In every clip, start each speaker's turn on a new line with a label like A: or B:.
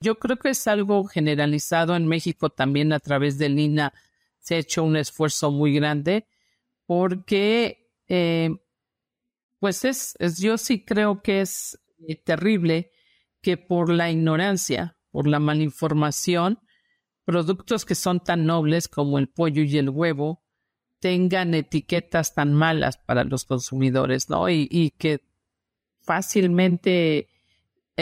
A: Yo creo que es algo generalizado en México también a través del INA se ha hecho un esfuerzo muy grande porque eh, pues es, yo sí creo que es eh, terrible que por la ignorancia, por la malinformación, productos que son tan nobles como el pollo y el huevo tengan etiquetas tan malas para los consumidores, ¿no? Y, que fácilmente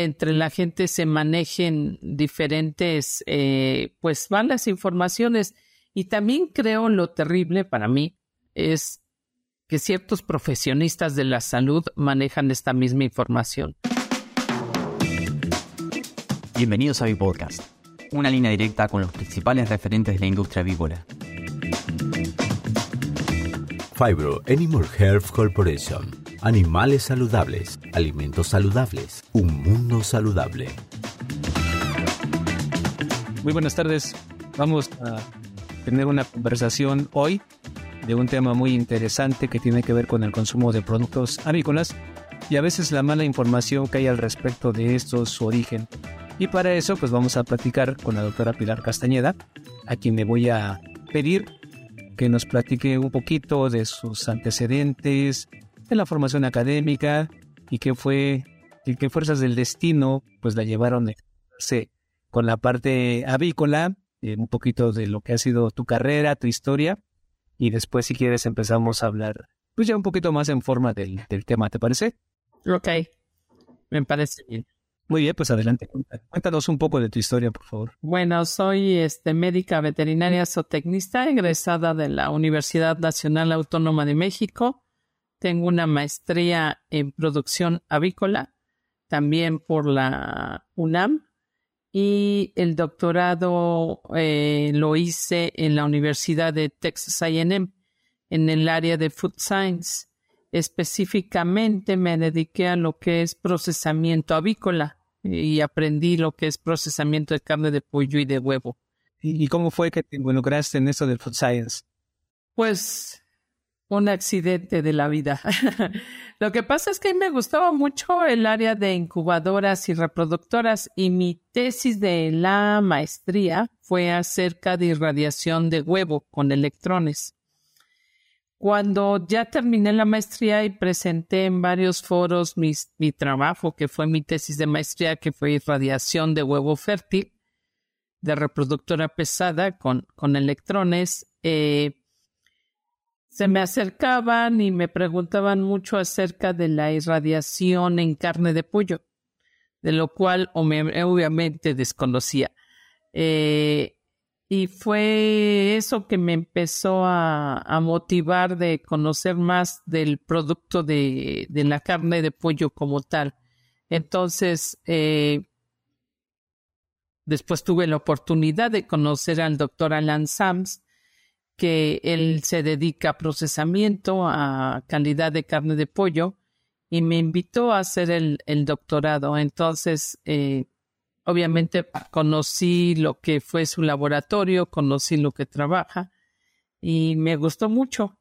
A: entre la gente se manejen diferentes, eh, pues, malas informaciones. Y también creo lo terrible para mí es que ciertos profesionistas de la salud manejan esta misma información.
B: Bienvenidos a mi podcast, una línea directa con los principales referentes de la industria avícola.
C: Fibro Animal Health Corporation. Animales saludables, alimentos saludables, un mundo saludable.
D: Muy buenas tardes. Vamos a tener una conversación hoy de un tema muy interesante que tiene que ver con el consumo de productos avícolas y a veces la mala información que hay al respecto de estos, su origen. Y para eso pues vamos a platicar con la doctora Pilar Castañeda, a quien me voy a pedir que nos platique un poquito de sus antecedentes, de la formación académica y qué fue, y qué fuerzas del destino pues la llevaron a con la parte avícola, eh, un poquito de lo que ha sido tu carrera, tu historia y después si quieres empezamos a hablar pues ya un poquito más en forma del, tema, ¿te parece?
A: Ok, me parece bien.
D: Muy bien, pues adelante. Cuéntanos un poco de tu historia, por favor.
A: Bueno, soy este, médica veterinaria zootecnista, egresada de la Universidad Nacional Autónoma de México. Tengo una maestría en producción avícola, también por la UNAM y el doctorado eh, lo hice en la Universidad de Texas AM en el área de Food Science. Específicamente me dediqué a lo que es procesamiento avícola y aprendí lo que es procesamiento de carne de pollo y de huevo.
D: ¿Y cómo fue que te involucraste en eso del Food Science?
A: Pues un accidente de la vida. Lo que pasa es que me gustaba mucho el área de incubadoras y reproductoras y mi tesis de la maestría fue acerca de irradiación de huevo con electrones. Cuando ya terminé la maestría y presenté en varios foros mi trabajo, que fue mi tesis de maestría, que fue irradiación de huevo fértil, de reproductora pesada con, con electrones, eh, se me acercaban y me preguntaban mucho acerca de la irradiación en carne de pollo, de lo cual obviamente desconocía. Eh, y fue eso que me empezó a, motivar de conocer más del producto de, la carne de pollo como tal. Entonces, eh, después tuve la oportunidad de conocer al doctor Alan Sams, que él se dedica a procesamiento, a calidad de carne de pollo, y me invitó a hacer el, doctorado. Entonces, eh, obviamente conocí lo que fue su laboratorio, conocí lo que trabaja y me gustó mucho.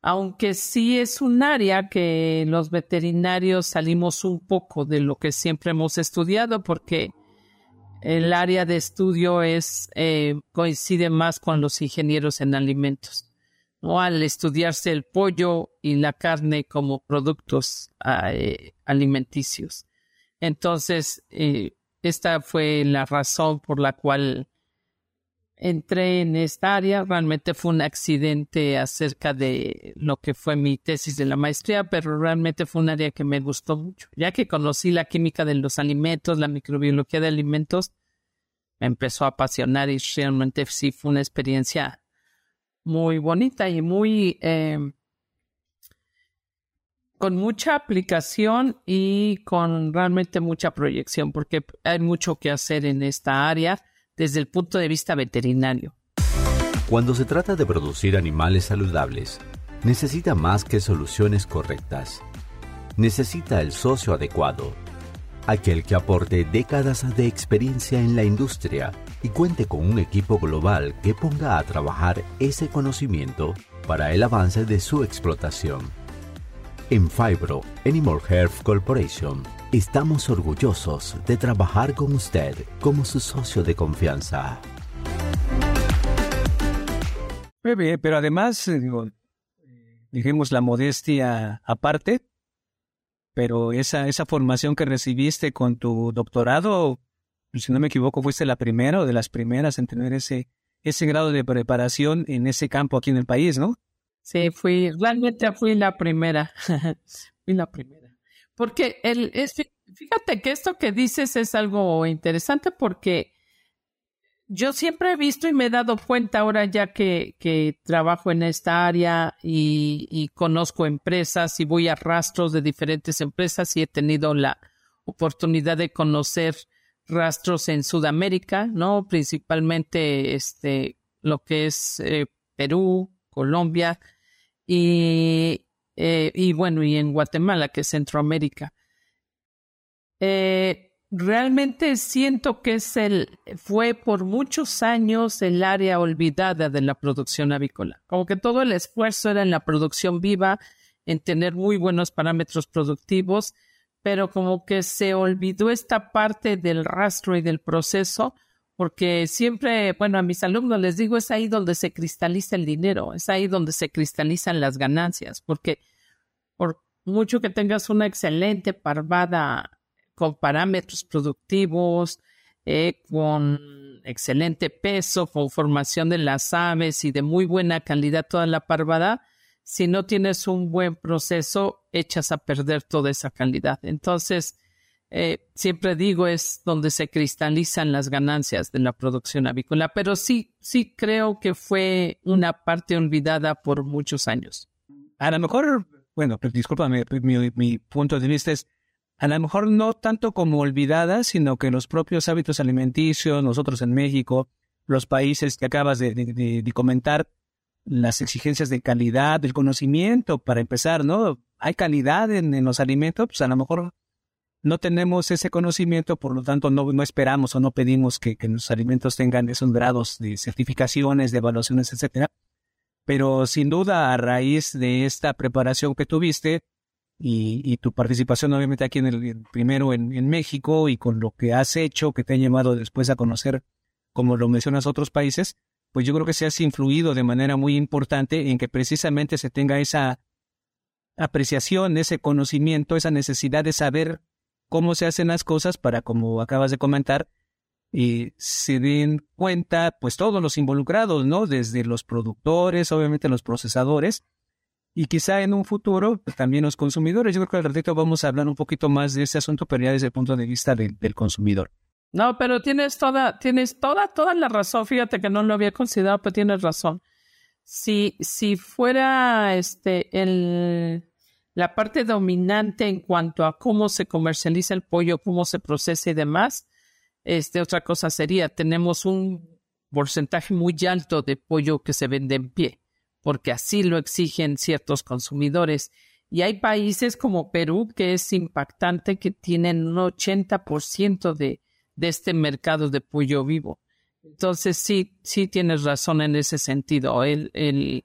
A: Aunque sí es un área que los veterinarios salimos un poco de lo que siempre hemos estudiado porque el área de estudio es eh, coincide más con los ingenieros en alimentos. ¿no? Al estudiarse el pollo y la carne como productos eh, alimenticios. Entonces, eh, esta fue la razón por la cual entré en esta área. Realmente fue un accidente acerca de lo que fue mi tesis de la maestría, pero realmente fue un área que me gustó mucho. Ya que conocí la química de los alimentos, la microbiología de alimentos, me empezó a apasionar y realmente sí fue una experiencia muy bonita y muy em, con mucha aplicación y con realmente mucha proyección, porque hay mucho que hacer en esta área desde el punto de vista veterinario.
C: Cuando se trata de producir animales saludables, necesita más que soluciones correctas. Necesita el socio adecuado, aquel que aporte décadas de experiencia en la industria y cuente con un equipo global que ponga a trabajar ese conocimiento para el avance de su explotación. En Fibro Animal Health Corporation Estamos orgullosos de trabajar con usted como su socio de confianza.
D: Pero además, eh, digo, dijimos la modestia aparte, pero esa, esa formación que recibiste con tu doctorado, si no me equivoco, fuiste la primera o de las primeras en tener ese, ese grado de preparación en ese campo aquí en el país, ¿no?
A: Sí, fui, realmente fui la primera. fui la primera. Porque el, es, fíjate que esto que dices es algo interesante porque yo siempre he visto y me he dado cuenta ahora ya que, que trabajo en esta área y, conozco empresas y voy a rastros de diferentes empresas y he tenido la oportunidad de conocer rastros en Sudamérica, ¿no? Principalmente este, lo que es eh, Perú, Colombia y, eh, y bueno, y en Guatemala, que es Centroamérica. Eh, realmente siento que es el, fue por muchos años el área olvidada de la producción avícola. Como que todo el esfuerzo era en la producción viva, en tener muy buenos parámetros productivos, pero como que se olvidó esta parte del rastro y del proceso, porque siempre, bueno, a mis alumnos les digo, es ahí donde se cristaliza el dinero, es ahí donde se cristalizan las ganancias, porque por mucho que tengas una excelente parvada con parámetros productivos, eh, con excelente peso, con formación de las aves y de muy buena calidad toda la parvada, si no tienes un buen proceso, echas a perder toda esa calidad. Entonces, eh, siempre digo, es donde se cristalizan las ganancias de la producción avícola, pero sí, sí creo que fue una parte olvidada por muchos años.
D: A lo mejor, bueno, discúlpame, mi, mi punto de vista es, a lo mejor no tanto como olvidada, sino que los propios hábitos alimenticios, nosotros en México, los países que acabas de, comentar, las exigencias de calidad, del conocimiento, para empezar, ¿no? Hay calidad en, los alimentos, pues a lo mejor no tenemos ese conocimiento, por lo tanto no, no esperamos o no pedimos que, que los alimentos tengan esos grados de certificaciones, de evaluaciones, etcétera. Pero sin duda, a raíz de esta preparación que tuviste, y, tu participación obviamente aquí en el primero en, México y con lo que has hecho que te ha llevado después a conocer, como lo mencionas, otros países, pues yo creo que se has influido de manera muy importante en que precisamente se tenga esa apreciación, ese conocimiento, esa necesidad de saber cómo se hacen las cosas para, como acabas de comentar, y se den cuenta, pues todos los involucrados, ¿no? Desde los productores, obviamente los procesadores, y quizá en un futuro pues, también los consumidores. Yo creo que al ratito vamos a hablar un poquito más de ese asunto, pero ya desde el punto de vista del consumidor.
A: No, pero tienes toda, tienes toda, toda la razón. Fíjate que no lo había considerado, pero tienes razón. Si, si fuera este el la parte dominante en cuanto a cómo se comercializa el pollo, cómo se procesa y demás, este otra cosa sería tenemos un porcentaje muy alto de pollo que se vende en pie porque así lo exigen ciertos consumidores. Y hay países como Perú que es impactante que tienen un 80% de, de este mercado de pollo vivo. Entonces sí, sí tienes razón en ese sentido. El, el,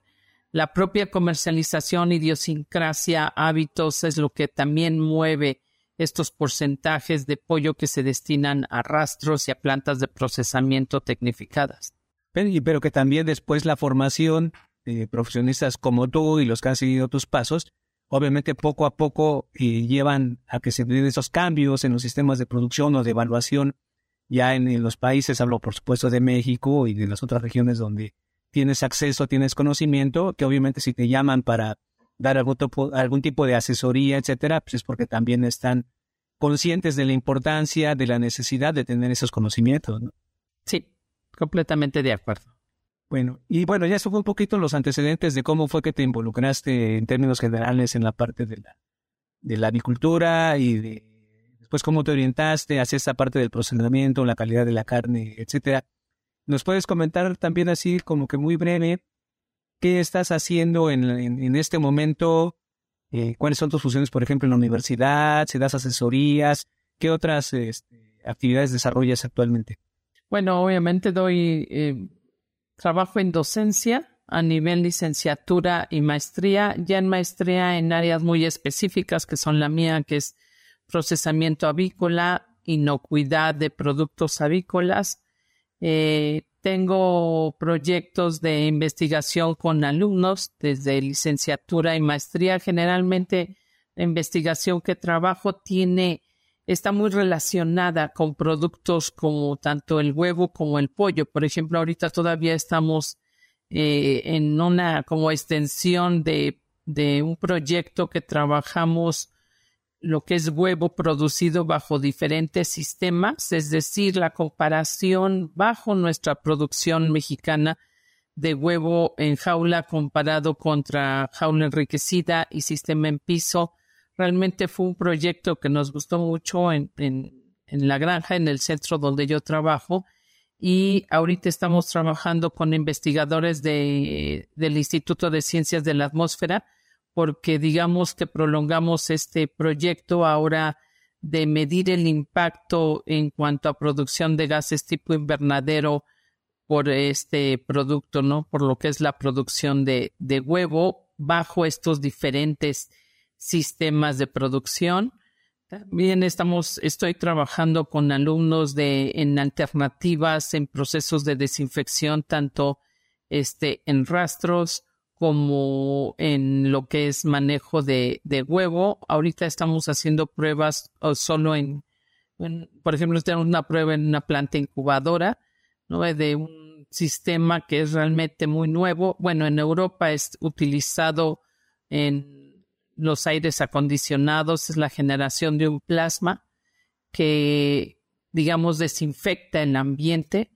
A: la propia comercialización, idiosincrasia, hábitos es lo que también mueve estos porcentajes de pollo que se destinan a rastros y a plantas de procesamiento tecnificadas.
D: Pero, pero que también después la formación eh, profesionistas como tú y los que han seguido tus pasos, obviamente poco a poco eh, llevan a que se den esos cambios en los sistemas de producción o de evaluación ya en, los países, hablo por supuesto de México y de las otras regiones donde tienes acceso, tienes conocimiento, que obviamente si te llaman para dar algún, algún tipo de asesoría, etcétera, pues es porque también están conscientes de la importancia, de la necesidad de tener esos conocimientos.
A: Sí, completamente de acuerdo.
D: Bueno, y bueno, ya eso fue un poquito los antecedentes de cómo fue que te involucraste en términos generales en la parte de la, de la avicultura y de después cómo te orientaste hacia esa parte del procesamiento, la calidad de la carne, etcétera. ¿Nos puedes comentar también así como que muy breve qué estás haciendo en, en, este momento? Eh, ¿Cuáles son tus funciones, por ejemplo, en la universidad? ¿Se das asesorías? ¿Qué otras este, actividades desarrollas actualmente?
A: Bueno, obviamente doy eh, Trabajo en docencia a nivel licenciatura y maestría, ya en maestría en áreas muy específicas que son la mía, que es procesamiento avícola, inocuidad de productos avícolas. Eh, tengo proyectos de investigación con alumnos desde licenciatura y maestría. Generalmente la investigación que trabajo tiene está muy relacionada con productos como tanto el huevo como el pollo. Por ejemplo, ahorita todavía estamos eh, en una como extensión de, de un proyecto que trabajamos lo que es huevo producido bajo diferentes sistemas, es decir, la comparación bajo nuestra producción mexicana de huevo en jaula comparado contra jaula enriquecida y sistema en piso Realmente fue un proyecto que nos gustó mucho en, en, la granja, en el centro donde yo trabajo. Y ahorita estamos trabajando con investigadores de, del Instituto de Ciencias de la Atmósfera, porque digamos que prolongamos este proyecto ahora de medir el impacto en cuanto a producción de gases tipo invernadero por este producto, ¿no? Por lo que es la producción de, de huevo bajo estos diferentes sistemas de producción. También estamos, estoy trabajando con alumnos de, en alternativas, en procesos de desinfección, tanto este, en rastros como en lo que es manejo de, de huevo. Ahorita estamos haciendo pruebas solo en, por ejemplo, tenemos una prueba en una planta incubadora, ¿no? De un sistema que es realmente muy nuevo. Bueno, en Europa es utilizado en los aires acondicionados, es la generación de un plasma que, digamos, desinfecta el ambiente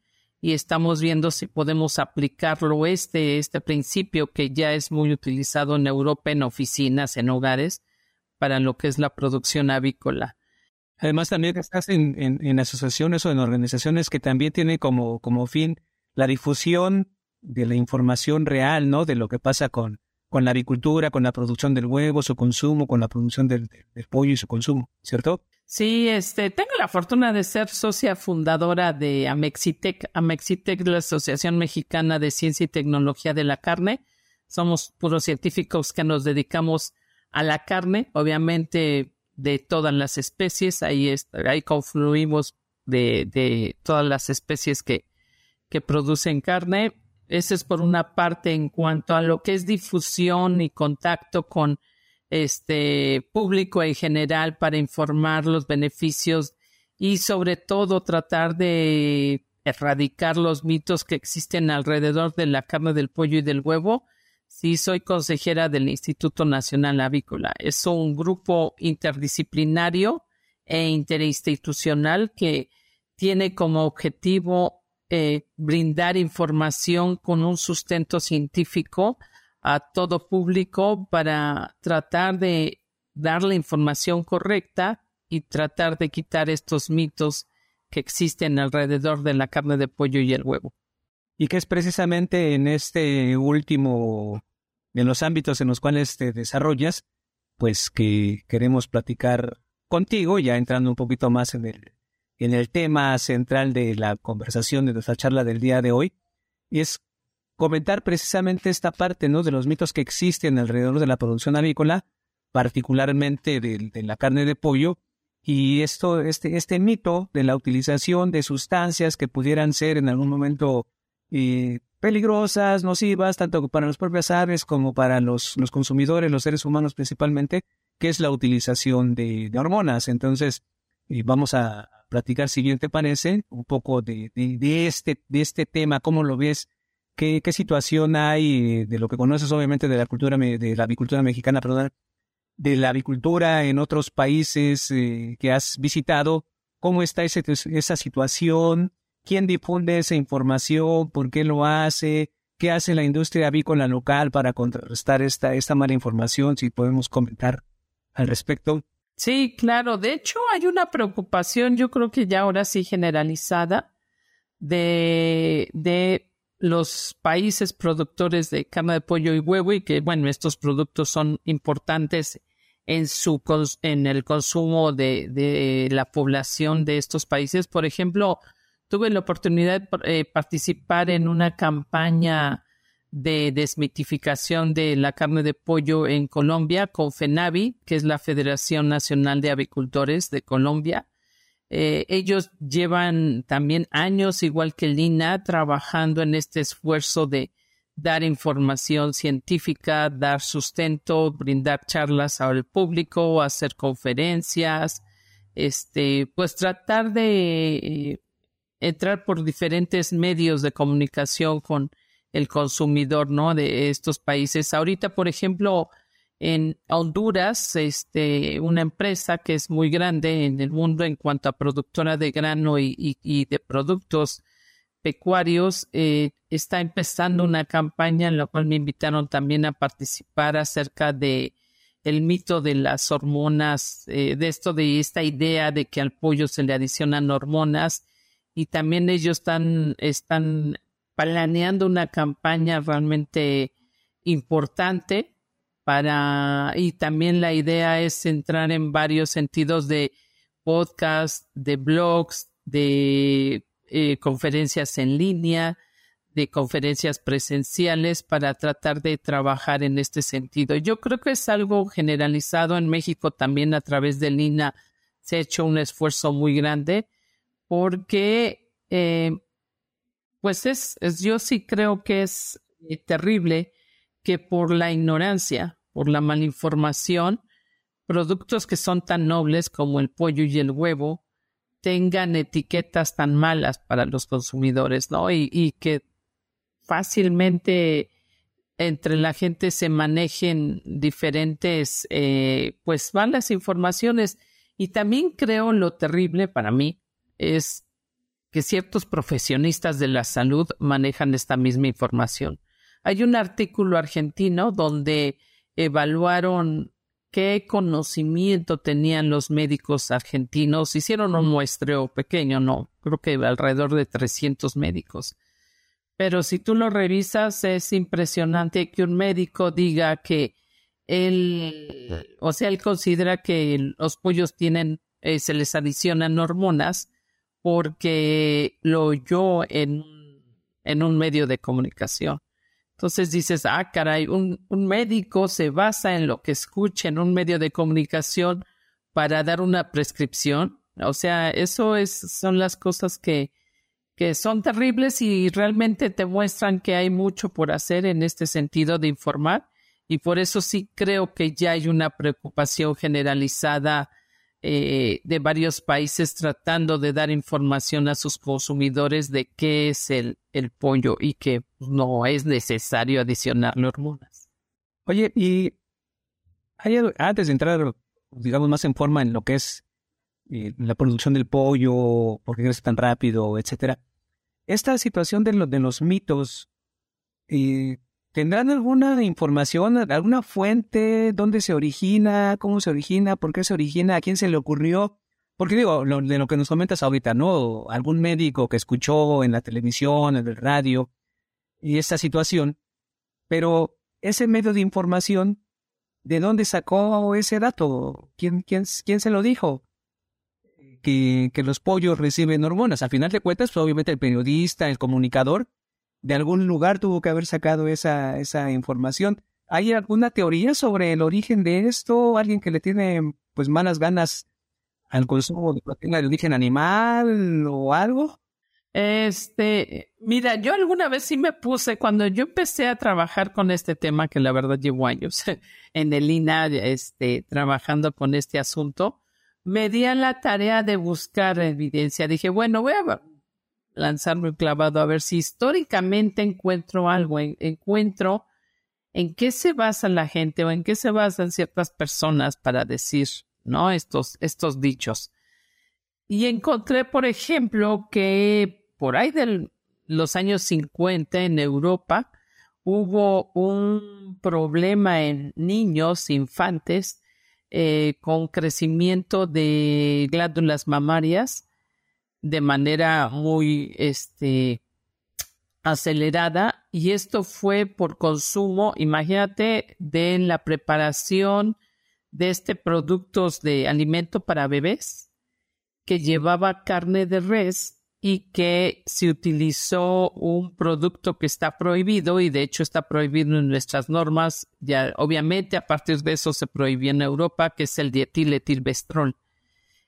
A: y estamos viendo si podemos aplicarlo este, este principio que ya es muy utilizado en Europa en oficinas, en hogares, para lo que es la producción avícola.
D: Además, también estás en, en, asociaciones o en organizaciones que también tienen como, como fin la difusión de la información real, ¿no? De lo que pasa con, con la agricultura, con la producción del huevo, su consumo, con la producción del, pollo y su consumo, ¿cierto?
A: Sí, este, tengo la fortuna de ser socia fundadora de Amexitec. Amexitec es la Asociación Mexicana de Ciencia y Tecnología de la Carne. Somos puros científicos que nos dedicamos a la carne, obviamente de todas las especies. Ahí, ahí confluimos de, de todas las especies que, que producen carne ese es por una parte en cuanto a lo que es difusión y contacto con este público en general para informar los beneficios y sobre todo tratar de erradicar los mitos que existen alrededor de la carne del pollo y del huevo. Sí, soy consejera del Instituto Nacional Avícola. Es un grupo interdisciplinario e interinstitucional que tiene como objetivo eh, brindar información con un sustento científico a todo público para tratar de dar la información correcta y tratar de quitar estos mitos que existen alrededor de la carne de pollo y el huevo.
D: Y que es precisamente en este último, en los ámbitos en los cuales te desarrollas, pues que queremos platicar contigo, ya entrando un poquito más en el en el tema central de la conversación de nuestra charla del día de hoy, y es comentar precisamente esta parte ¿no? de los mitos que existen alrededor de la producción avícola, particularmente de, la carne de pollo, y esto, este, este mito de la utilización de sustancias que pudieran ser en algún momento eh, peligrosas, nocivas, tanto para las propias aves como para los, los consumidores, los seres humanos principalmente, que es la utilización de, de hormonas. Entonces, y vamos a platicar, si bien te parece, un poco de, de, este, de este tema, cómo lo ves, qué, situación hay de lo que conoces obviamente de la cultura, de la avicultura mexicana, perdón, de la avicultura en otros países eh, que has visitado, cómo está ese, esa situación, quién difunde esa información, por qué lo hace, qué hace la industria avícola local para contrarrestar esta, esta mala información, si podemos comentar al respecto.
A: Sí, claro. De hecho, hay una preocupación, yo creo que ya ahora sí generalizada, de, de los países productores de carne de pollo y huevo y que, bueno, estos productos son importantes en su en el consumo de, de la población de estos países. Por ejemplo, tuve la oportunidad de eh, participar en una campaña de desmitificación de la carne de pollo en Colombia con FENAVI, que es la Federación Nacional de Avicultores de Colombia. Eh, ellos llevan también años, igual que Lina, trabajando en este esfuerzo de dar información científica, dar sustento, brindar charlas al público, hacer conferencias, este, pues tratar de eh, entrar por diferentes medios de comunicación con el consumidor, ¿no? De estos países. Ahorita, por ejemplo, en Honduras, este, una empresa que es muy grande en el mundo en cuanto a productora de grano y, de productos pecuarios, eh, está empezando una campaña en la cual me invitaron también a participar acerca de el mito de las hormonas, eh, de esto, de esta idea de que al pollo se le adicionan hormonas y también ellos están, están planeando una campaña realmente importante para, y también la idea es entrar en varios sentidos de podcast, de blogs, de eh, conferencias en línea, de conferencias presenciales para tratar de trabajar en este sentido. Yo creo que es algo generalizado en México también a través de Lina se ha hecho un esfuerzo muy grande porque eh, pues es, yo sí creo que es eh, terrible que por la ignorancia, por la malinformación, productos que son tan nobles como el pollo y el huevo tengan etiquetas tan malas para los consumidores, ¿no? Y, que fácilmente entre la gente se manejen diferentes, eh, pues, malas informaciones. Y también creo lo terrible para mí es que ciertos profesionistas de la salud manejan esta misma información. Hay un artículo argentino donde evaluaron qué conocimiento tenían los médicos argentinos. Hicieron un muestreo pequeño, no, creo que alrededor de 300 médicos. Pero si tú lo revisas, es impresionante que un médico diga que él, o sea, él considera que los pollos tienen, eh, se les adicionan hormonas porque lo oyó en, en un medio de comunicación. Entonces dices, ah, caray, un, un, médico se basa en lo que escucha en un medio de comunicación para dar una prescripción. O sea, eso es, son las cosas que, que son terribles y realmente te muestran que hay mucho por hacer en este sentido de informar. Y por eso sí creo que ya hay una preocupación generalizada eh, de varios países tratando de dar información a sus consumidores de qué es el, el pollo y que no es necesario adicionarle hormonas.
D: Oye, y antes de entrar, digamos, más en forma en lo que es eh, la producción del pollo, por qué crece tan rápido, etcétera, esta situación de, de los mitos, eh, ¿Tendrán alguna información, alguna fuente, dónde se origina, cómo se origina, por qué se origina, a quién se le ocurrió? Porque digo, de lo que nos comentas ahorita, ¿no? Algún médico que escuchó en la televisión, en el radio, y esta situación, pero ese medio de información, ¿de dónde sacó ese dato? ¿Quién, quién, quién se lo dijo? Que, que los pollos reciben hormonas. Al final de cuentas, pues, obviamente el periodista, el comunicador, de algún lugar tuvo que haber sacado esa, esa información. ¿Hay alguna teoría sobre el origen de esto? ¿Alguien que le tiene pues malas ganas al consumo de proteína de origen animal o algo?
A: Este, mira, yo alguna vez sí me puse, cuando yo empecé a trabajar con este tema, que la verdad llevo años en el INA, este, trabajando con este asunto, me di a la tarea de buscar evidencia. Dije, bueno, voy a lanzarme un clavado a ver si históricamente encuentro algo, encuentro en qué se basa la gente o en qué se basan ciertas personas para decir, ¿no? Estos, estos dichos. Y encontré, por ejemplo, que por ahí de los años 50 en Europa hubo un problema en niños, infantes, eh, con crecimiento de glándulas mamarias de manera muy este, acelerada y esto fue por consumo, imagínate, de la preparación de este productos de alimento para bebés que llevaba carne de res y que se utilizó un producto que está prohibido y de hecho está prohibido en nuestras normas. Ya obviamente a partir de eso se prohibió en Europa, que es el dietiletilvestrol.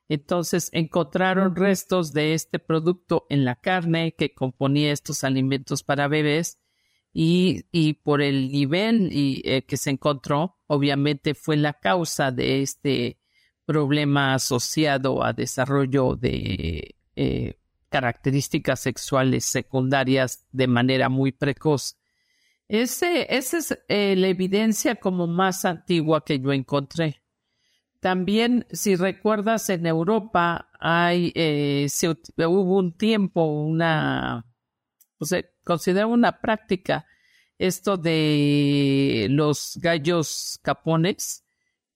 A: Entonces encontraron restos de este producto en la carne que componía estos alimentos para bebés y, y por el nivel y, eh, que se encontró, obviamente fue la causa de este problema asociado a desarrollo de eh, características sexuales secundarias de manera muy precoz. Ese, esa es eh, la evidencia como más antigua que yo encontré. También, si recuerdas, en Europa hay, eh, hubo un tiempo, una, o sea, considera una práctica esto de los gallos capones,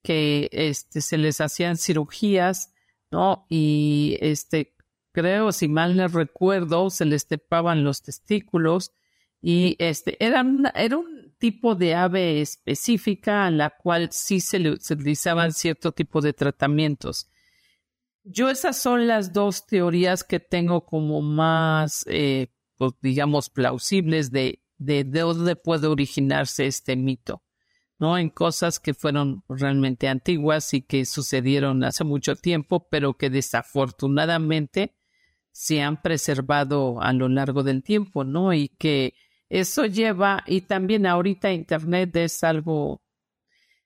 A: que este, se les hacían cirugías, ¿no? Y este, creo, si mal no recuerdo, se les tapaban los testículos y este, era, era un tipo de ave específica a la cual sí se le utilizaban cierto tipo de tratamientos. Yo esas son las dos teorías que tengo como más, eh, pues, digamos, plausibles de, de, de dónde puede originarse este mito. ¿no? En cosas que fueron realmente antiguas y que sucedieron hace mucho tiempo, pero que desafortunadamente se han preservado a lo largo del tiempo, ¿no? Y que eso lleva, y también ahorita Internet es algo,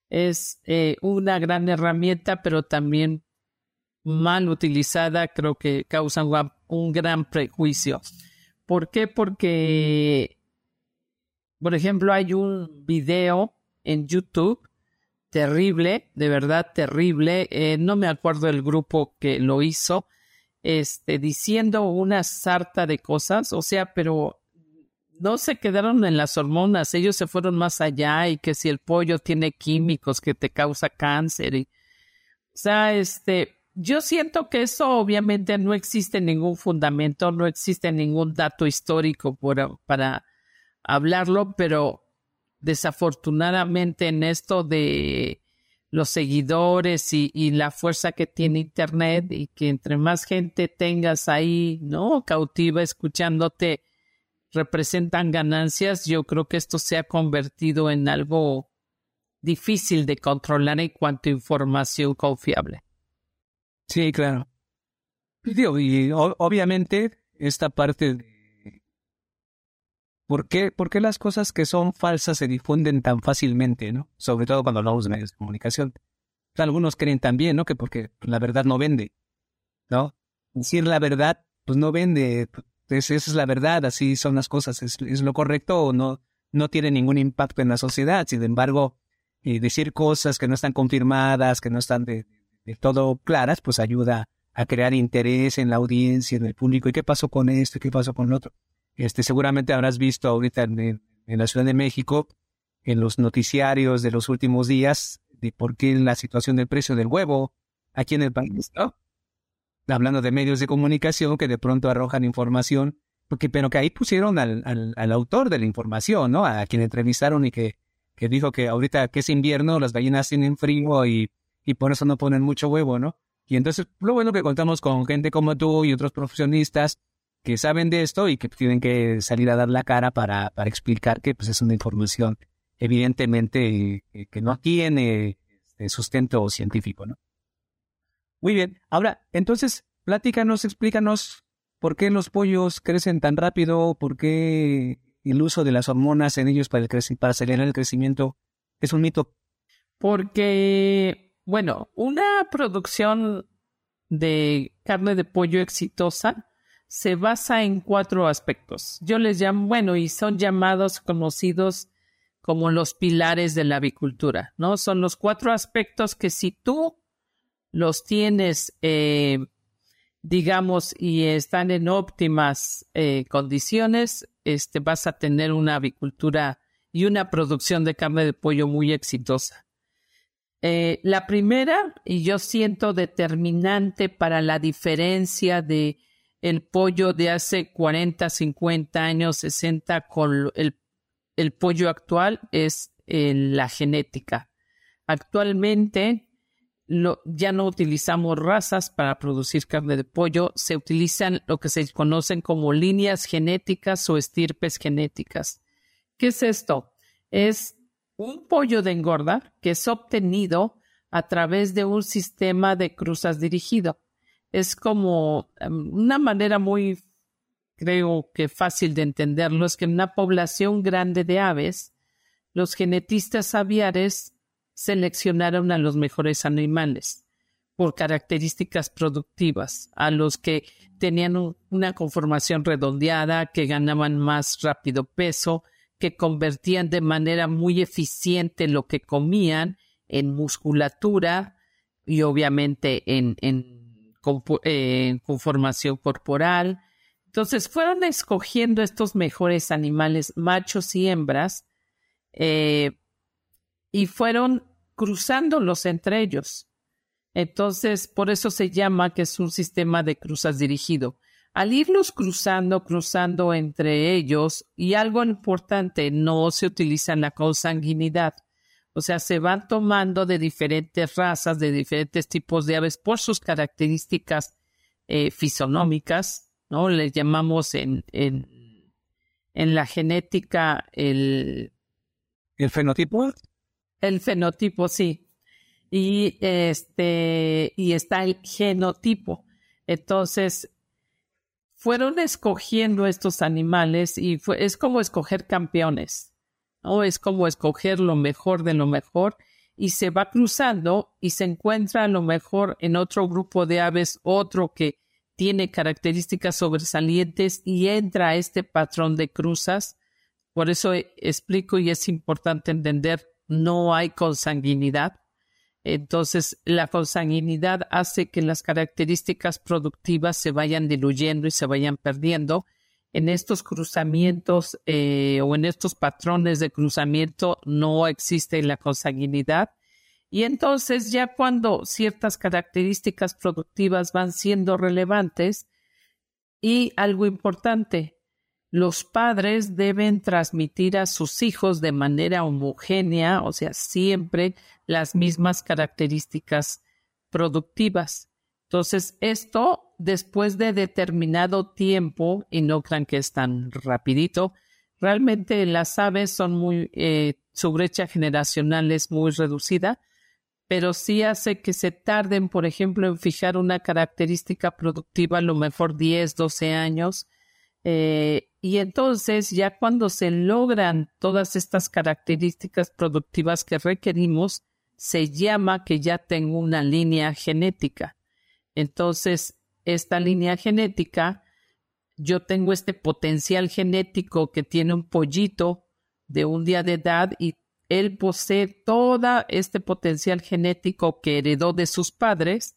A: es eh, una gran herramienta, pero también mal utilizada, creo que causa un gran prejuicio. ¿Por qué? Porque, por ejemplo, hay un video en YouTube terrible, de verdad terrible. Eh, no me acuerdo el grupo que lo hizo, este, diciendo una sarta de cosas, o sea, pero no se quedaron en las hormonas, ellos se fueron más allá y que si el pollo tiene químicos que te causa cáncer y, o sea, este, yo siento que eso obviamente no existe ningún fundamento, no existe ningún dato histórico para hablarlo, pero desafortunadamente en esto de los seguidores y, la fuerza que tiene Internet y que entre más gente tengas ahí, ¿no? Cautiva escuchándote, representan ganancias, yo creo que esto se ha convertido en algo difícil de controlar en cuanto información confiable.
D: Sí, claro. y obviamente esta parte ¿Por qué, ¿Por qué las cosas que son falsas se difunden tan fácilmente, ¿no? Sobre todo cuando hablamos de medios de comunicación. algunos creen también, ¿no? Que porque la verdad no vende, ¿no? Decir la verdad, pues no vende. Pues esa es la verdad, así son las cosas. ¿Es, lo correcto o no? No tiene ningún impacto en la sociedad. Sin embargo, eh, decir cosas que no están confirmadas, que no están de, todo claras, pues ayuda a crear interés en la audiencia, en el público. ¿Y qué pasó con esto? ¿Y qué pasó con lo otro? Este, seguramente habrás visto ahorita en, la Ciudad de México, en los noticiarios de los últimos días, de por qué la situación del precio del huevo aquí en el país, ¿no? Hablando de medios de comunicación que de pronto arrojan información, porque, pero que ahí pusieron al, al, autor de la información, ¿no? A quien entrevistaron y que, que dijo que ahorita que es invierno, las gallinas tienen frío y, y por eso no ponen mucho huevo, ¿no? Y entonces, lo bueno que contamos con gente como tú y otros profesionistas que saben de esto y que tienen que salir a dar la cara para, para explicar que pues, es una información evidentemente eh, que no tiene este, sustento científico, ¿no? Muy bien. Ahora, entonces, platícanos, explícanos por qué los pollos crecen tan rápido, por qué el uso de las hormonas en ellos para, para acelerar el crecimiento es un mito.
A: Porque, bueno, una producción de carne de pollo exitosa se basa en cuatro aspectos. Yo les llamo, bueno, y son llamados, conocidos como los pilares de la avicultura, ¿no? Son los cuatro aspectos que si tú los tienes, eh, digamos, y están en óptimas eh, condiciones, este, vas a tener una avicultura y una producción de carne de pollo muy exitosa. Eh, la primera, y yo siento determinante para la diferencia de el pollo de hace 40, 50 años, 60 con el, el pollo actual es la genética. Actualmente ya no utilizamos razas para producir carne de pollo, se utilizan lo que se conocen como líneas genéticas o estirpes genéticas. ¿Qué es esto? Es un pollo de engorda que es obtenido a través de un sistema de cruzas dirigido. Es como em, una manera muy, creo que fácil de entenderlo, es que en una población grande de aves, los genetistas aviares seleccionaron a los mejores animales por características productivas, a los que tenían una conformación redondeada, que ganaban más rápido peso, que convertían de manera muy eficiente lo que comían en musculatura y obviamente en, en, conformación corporal. Entonces fueron escogiendo estos mejores animales, machos y hembras, eh, y fueron cruzándolos entre ellos. Entonces, por eso se llama que es un sistema de cruzas dirigido. Al irlos cruzando, cruzando entre ellos, y algo importante, no se utiliza la consanguinidad. O sea, se van tomando de diferentes razas, de diferentes tipos de aves por sus características eh, fisonómicas, ¿no? Les llamamos en, en, en la genética el...
D: ¿El fenotipo?
A: El fenotipo, sí. Y este, y está el genotipo. Entonces, fueron escogiendo estos animales y fue, es como escoger campeones, ¿no? Es como escoger lo mejor de lo mejor y se va cruzando y se encuentra a lo mejor en otro grupo de aves, otro que tiene características sobresalientes y entra a este patrón de cruzas. Por eso explico y es importante entender no hay consanguinidad. Entonces, la consanguinidad hace que las características productivas se vayan diluyendo y se vayan perdiendo. En estos cruzamientos eh, o en estos patrones de cruzamiento no existe la consanguinidad. Y entonces ya cuando ciertas características productivas van siendo relevantes y algo importante, los padres deben transmitir a sus hijos de manera homogénea, o sea, siempre las mismas características productivas. Entonces, esto después de determinado tiempo, y no crean que es tan rapidito, realmente las aves son muy, eh, su brecha generacional es muy reducida, pero sí hace que se tarden, por ejemplo, en fijar una característica productiva a lo mejor 10, 12 años, eh, y entonces ya cuando se logran todas estas características productivas que requerimos, se llama que ya tengo una línea genética. Entonces, esta línea genética, yo tengo este potencial genético que tiene un pollito de un día de edad y él posee todo este potencial genético que heredó de sus padres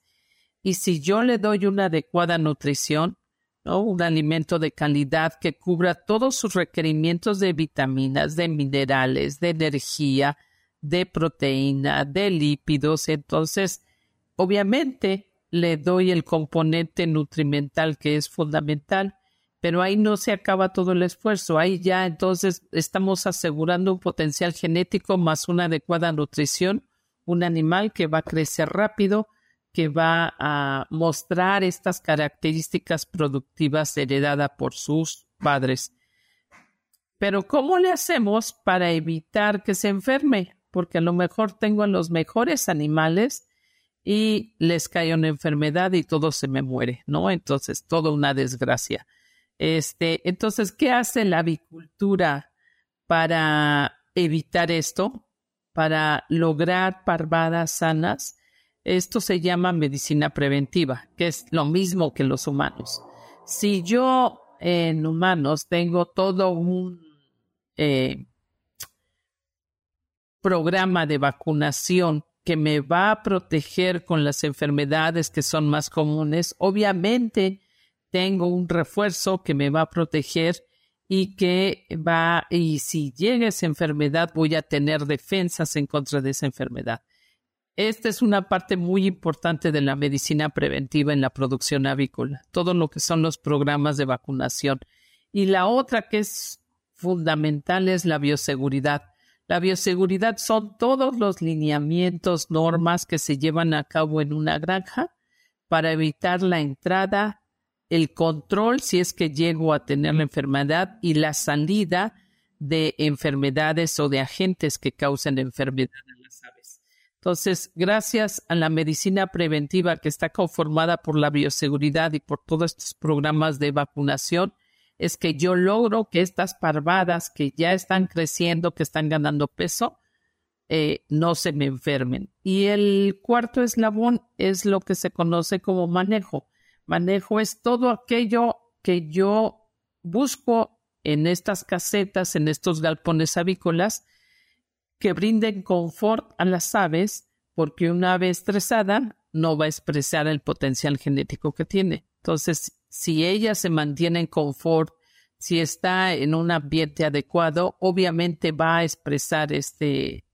A: y si yo le doy una adecuada nutrición, un alimento de calidad que cubra todos sus requerimientos de vitaminas, de minerales, de energía, de proteína, de lípidos. Entonces, obviamente le doy el componente nutrimental que es fundamental, pero ahí no se acaba todo el esfuerzo. Ahí ya entonces estamos asegurando un potencial genético más una adecuada nutrición, un animal que va a crecer rápido, que va a mostrar estas características productivas heredadas por sus padres. Pero ¿cómo le hacemos para evitar que se enferme? Porque a lo mejor tengo a los mejores animales y les cae una enfermedad y todo se me muere, ¿no? Entonces, todo una desgracia. Este, entonces, ¿qué hace la avicultura para evitar esto? Para lograr parvadas sanas esto se llama medicina preventiva, que es lo mismo que los humanos. Si yo en humanos tengo todo un eh, programa de vacunación que me va a proteger con las enfermedades que son más comunes, obviamente tengo un refuerzo que me va a proteger y que va, y si llega esa enfermedad, voy a tener defensas en contra de esa enfermedad. Esta es una parte muy importante de la medicina preventiva en la producción avícola, todo lo que son los programas de vacunación. Y la otra que es fundamental es la bioseguridad. La bioseguridad son todos los lineamientos, normas que se llevan a cabo en una granja para evitar la entrada, el control si es que llego a tener la enfermedad y la salida de enfermedades o de agentes que causen enfermedad. Entonces, gracias a la medicina preventiva que está conformada por la bioseguridad y por todos estos programas de vacunación, es que yo logro que estas parvadas que ya están creciendo, que están ganando peso, eh, no se me enfermen. Y el cuarto eslabón es lo que se conoce como manejo. Manejo es todo aquello que yo busco en estas casetas, en estos galpones avícolas, que brinden confort a las aves, porque una ave estresada no va a expresar el potencial genético que tiene. Entonces, si ella se mantiene en confort, si está en un ambiente adecuado, obviamente va a expresar este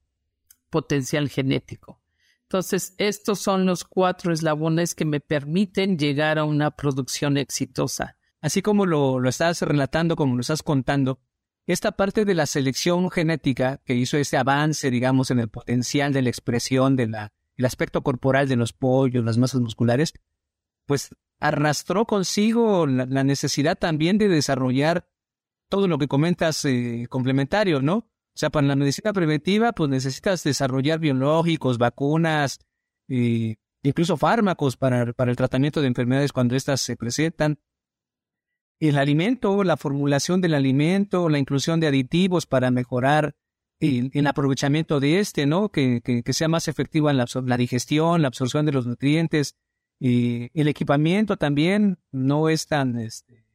A: potencial genético. Entonces, estos son los cuatro eslabones que me permiten llegar a una producción exitosa.
D: Así como lo, lo estás relatando, como lo estás contando, esta parte de la selección genética que hizo ese avance, digamos, en el potencial de la expresión del aspecto corporal de los pollos, las masas musculares, pues arrastró consigo la, necesidad también de desarrollar todo lo que comentas eh, complementario, ¿no? O sea, para la medicina preventiva, pues necesitas desarrollar biológicos, vacunas, e incluso fármacos para, para el tratamiento de enfermedades cuando éstas se presentan. El alimento, la formulación del alimento, la inclusión de aditivos para mejorar el, aprovechamiento de este, ¿no? Que, que, sea más efectiva en la, digestión, la absorción de los nutrientes, y el equipamiento también no es tan, este,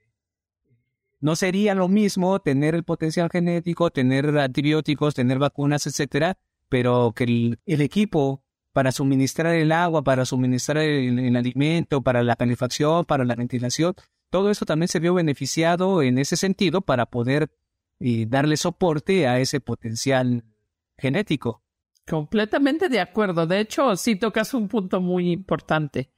D: no sería lo mismo tener el potencial genético, tener antibióticos, tener vacunas, etcétera, pero que el, equipo para suministrar el agua, para suministrar el, alimento, para la calefacción, para la ventilación, todo eso también se vio beneficiado en ese sentido para poder eh, darle soporte a ese potencial genético.
A: Completamente de acuerdo. De hecho, sí tocas un punto muy importante.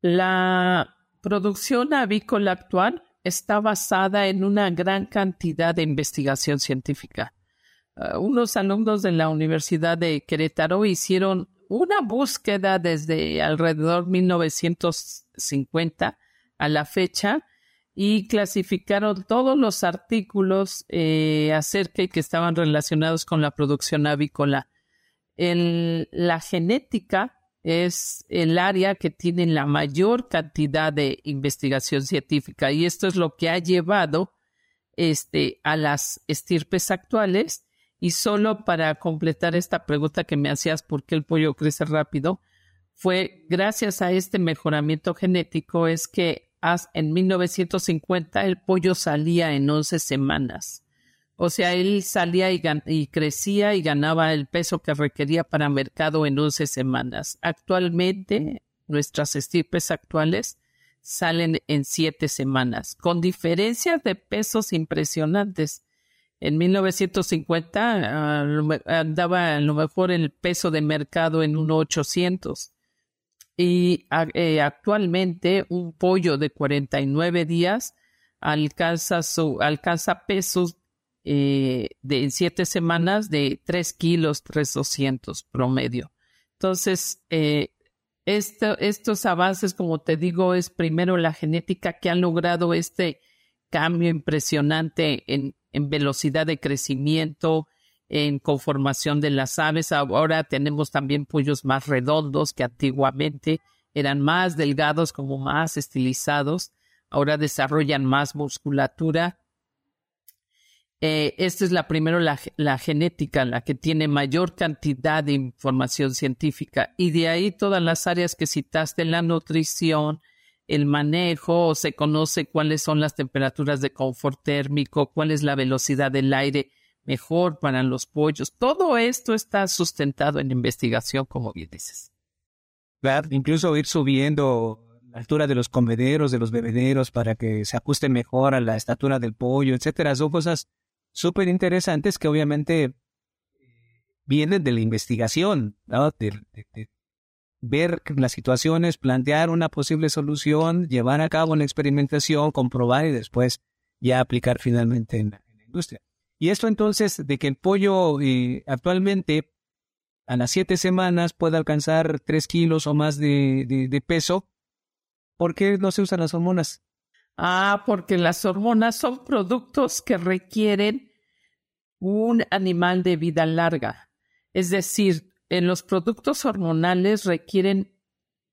A: La producción avícola actual está basada en una gran cantidad de investigación científica. Uh, unos alumnos de la Universidad de Querétaro hicieron una búsqueda desde alrededor 1950 a la fecha y clasificaron todos los artículos eh, acerca y que estaban relacionados con la producción avícola. La genética es el área que tiene la mayor cantidad de investigación científica y esto es lo que ha llevado este, a las estirpes actuales. Y solo para completar esta pregunta que me hacías, ¿por qué el pollo crece rápido? Fue gracias a este mejoramiento genético es que en 1950 el pollo salía en 11 semanas. O sea, él salía y, crecía y ganaba el peso que requería para mercado en 11 semanas. Actualmente, nuestras estirpes actuales salen en 7 semanas, con diferencias de pesos impresionantes. En 1950 andaba a lo mejor el peso de mercado en 1.800 y eh, actualmente un pollo de 49 días alcanza, su, alcanza pesos eh, de en siete semanas de tres kilos, tres doscientos promedio. Entonces, eh, estos avances, como te digo, es primero la genética que han logrado este cambio impresionante en, en velocidad de crecimiento, en conformación de las aves. Ahora tenemos también pollos más redondos que antiguamente eran más delgados, como más estilizados. Ahora desarrollan más musculatura eh, esta es la primero la, la, genética, la que tiene mayor cantidad de información científica. Y de ahí todas las áreas que citaste, la nutrición, el manejo, se conoce cuáles son las temperaturas de confort térmico, cuál es la velocidad del aire mejor para los pollos. Todo esto está sustentado en investigación, como bien dices.
D: Claro, incluso ir subiendo la altura de los comederos, de los bebederos, para que se ajuste mejor a la estatura del pollo, etcétera. Son cosas súper interesantes que obviamente vienen de la investigación, de, ver las situaciones, plantear una posible solución, llevar a cabo una experimentación, comprobar y después ya aplicar finalmente en la, industria. Y esto entonces de que el pollo eh, actualmente a las siete semanas puede alcanzar tres kilos o más de, de, peso, ¿por qué no se usan las hormonas?
A: Ah, porque las hormonas son productos que requieren un animal de vida larga. Es decir, en los productos hormonales requieren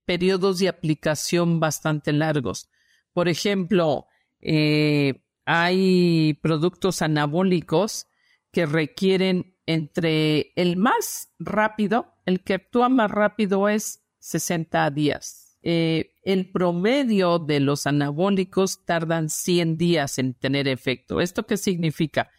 A: periodos de aplicación bastante largos. Por ejemplo, eh, hay productos anabólicos que requieren entre el más rápido, el que actúa más rápido es 60 días. Eh, el promedio de los anabólicos tardan 100 días en tener efecto. ¿Esto qué significa?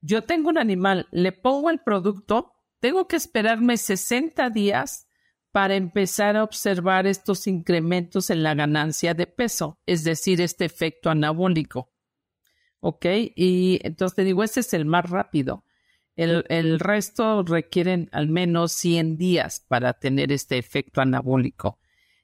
A: Yo tengo un animal, le pongo el producto, tengo que esperarme 60 días para empezar a observar estos incrementos en la ganancia de peso, es decir, este efecto anabólico. ¿Ok? Y entonces te digo, ese es el más rápido. El, el, resto requieren al menos 100 días para tener este efecto anabólico.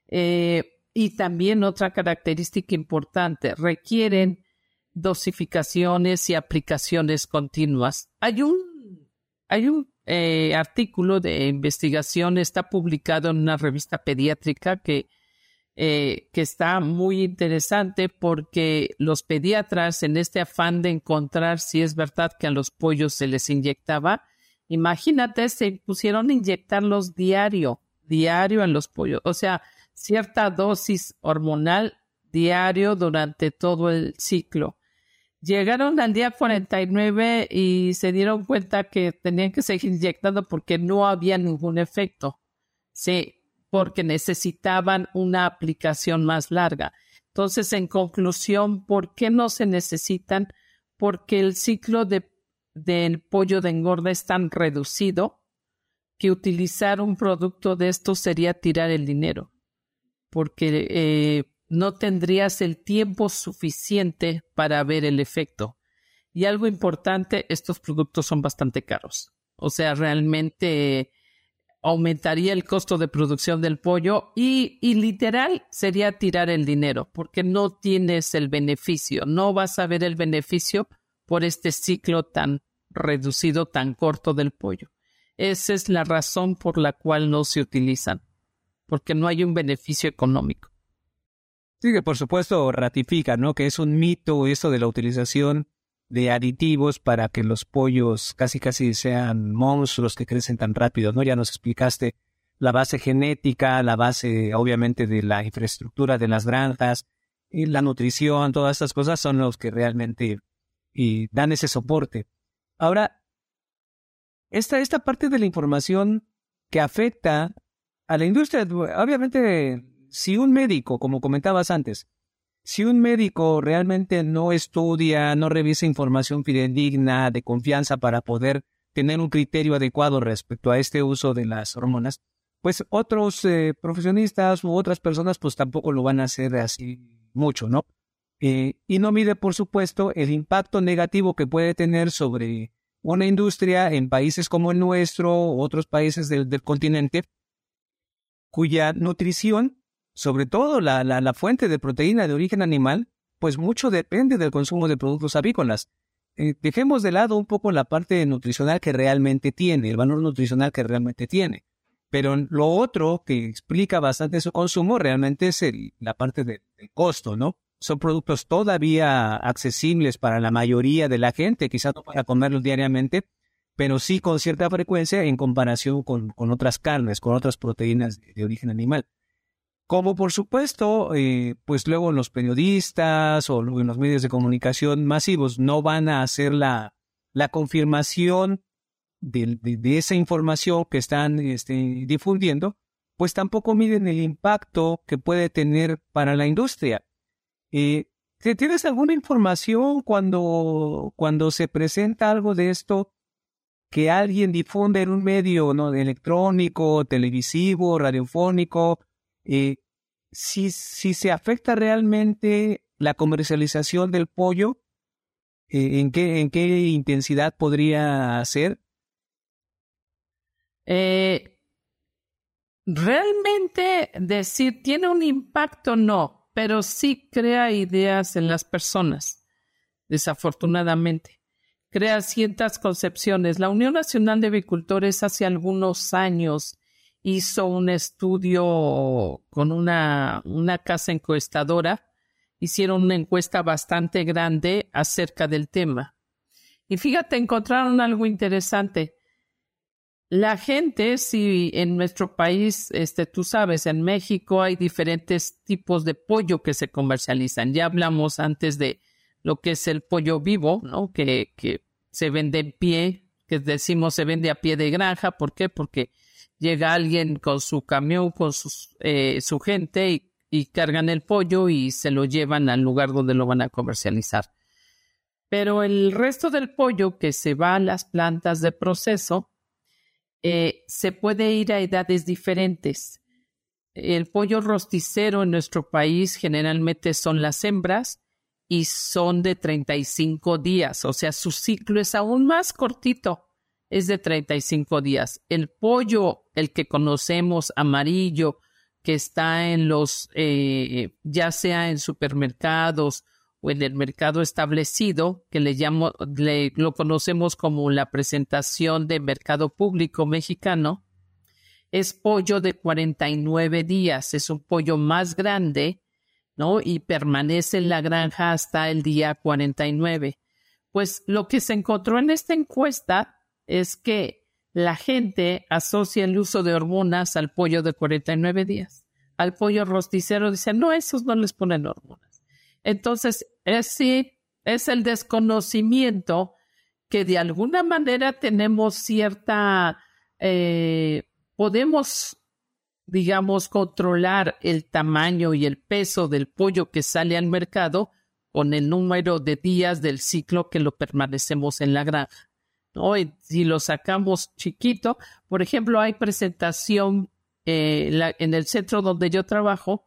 A: Eh, y también otra característica importante, requieren dosificaciones y aplicaciones continuas. Hay un, hay un eh, artículo de investigación está publicado en una revista pediátrica que, eh, que está muy interesante porque los pediatras en este afán de encontrar si es verdad que a los pollos se les inyectaba, imagínate, se pusieron a inyectarlos diario, diario en los pollos, o sea, cierta dosis hormonal diario durante todo el ciclo. Llegaron al día 49 y se dieron cuenta que tenían que seguir inyectando porque no había ningún efecto. Sí, porque necesitaban una aplicación más larga. Entonces, en conclusión, ¿por qué no se necesitan? Porque el ciclo de, del pollo de engorda es tan reducido que utilizar un producto de esto sería tirar el dinero. Porque eh, no tendrías el tiempo suficiente para ver el efecto. Y algo importante, estos productos son bastante caros. O sea, realmente aumentaría el costo de producción del pollo y, y, literal sería tirar el dinero porque no tienes el beneficio, no vas a ver el beneficio por este ciclo tan reducido, tan corto del pollo. Esa es la razón por la cual no se utilizan, porque no hay un beneficio económico.
D: Sí, que por supuesto ratifica, ¿no? Que es un mito eso de la utilización de aditivos para que los pollos casi casi sean monstruos que crecen tan rápido, ¿no? Ya nos explicaste la base genética, la base obviamente de la infraestructura de las granjas, y la nutrición, todas estas cosas son los que realmente y dan ese soporte. Ahora, esta, esta parte de la información que afecta a la industria, obviamente si un médico, como comentabas antes, si un médico realmente no estudia, no revisa información fidedigna, de confianza para poder tener un criterio adecuado respecto a este uso de las hormonas, pues otros eh, profesionistas u otras personas pues tampoco lo van a hacer así mucho, ¿no? Eh, y no mide, por supuesto, el impacto negativo que puede tener sobre una industria en países como el nuestro, otros países del continente, cuya nutrición sobre todo la, la, fuente de proteína de origen animal, pues mucho depende del consumo de productos avícolas. Eh, dejemos de lado un poco la parte nutricional que realmente tiene, el valor nutricional que realmente tiene. Pero lo otro que explica bastante su consumo realmente es la parte del costo, ¿no? Son productos todavía accesibles para la mayoría de la gente, quizás no para comerlos diariamente, pero sí con cierta frecuencia en comparación con, con otras carnes, con otras proteínas de origen animal. Como por supuesto, eh, pues luego los periodistas o los medios de comunicación masivos no van a hacer la, confirmación de, de, esa información que están este, difundiendo, pues tampoco miden el impacto que puede tener para la industria. Eh, ¿Tienes alguna información cuando, cuando se presenta algo de esto que alguien difunde en un medio ¿no? electrónico, televisivo, radiofónico, eh, si, si se afecta realmente la comercialización del pollo, eh, ¿en, qué, ¿en qué intensidad podría ser?
A: Eh, realmente decir tiene un impacto, no, pero sí crea ideas en las personas, desafortunadamente. crea ciertas concepciones. La Unión Nacional de Avicultores hace algunos años hizo un estudio con una, una casa encuestadora. Hicieron una encuesta bastante grande acerca del tema. Y fíjate, encontraron algo interesante. La gente, si en nuestro país, este, tú sabes, en México hay diferentes tipos de pollo que se comercializan. Ya hablamos antes de lo que es el pollo vivo, ¿no? Que, que se vende en pie, que decimos se vende a pie de granja. ¿Por qué? Porque llega alguien con su camión, con sus, eh, su gente y, y cargan el pollo y se lo llevan al lugar donde lo van a comercializar. Pero el resto del pollo que se va a las plantas de proceso eh, se puede ir a edades diferentes. El pollo rosticero en nuestro país generalmente son las hembras y son de 35 días, o sea, su ciclo es aún más cortito, es de 35 días. El pollo, el que conocemos amarillo, que está en los, eh, ya sea en supermercados o en el mercado establecido, que le llamo, le, lo conocemos como la presentación de mercado público mexicano, es pollo de 49 días, es un pollo más grande ¿no? Y permanece en la granja hasta el día 49. Pues lo que se encontró en esta encuesta es que la gente asocia el uso de hormonas al pollo de 49 días. Al pollo rosticero dicen, no, esos no les ponen hormonas. Entonces, es, sí, es el desconocimiento que de alguna manera tenemos cierta, eh, podemos digamos, controlar el tamaño y el peso del pollo que sale al mercado con el número de días del ciclo que lo permanecemos en la granja. ¿No? si lo sacamos chiquito, por ejemplo, hay presentación eh, en el centro donde yo trabajo,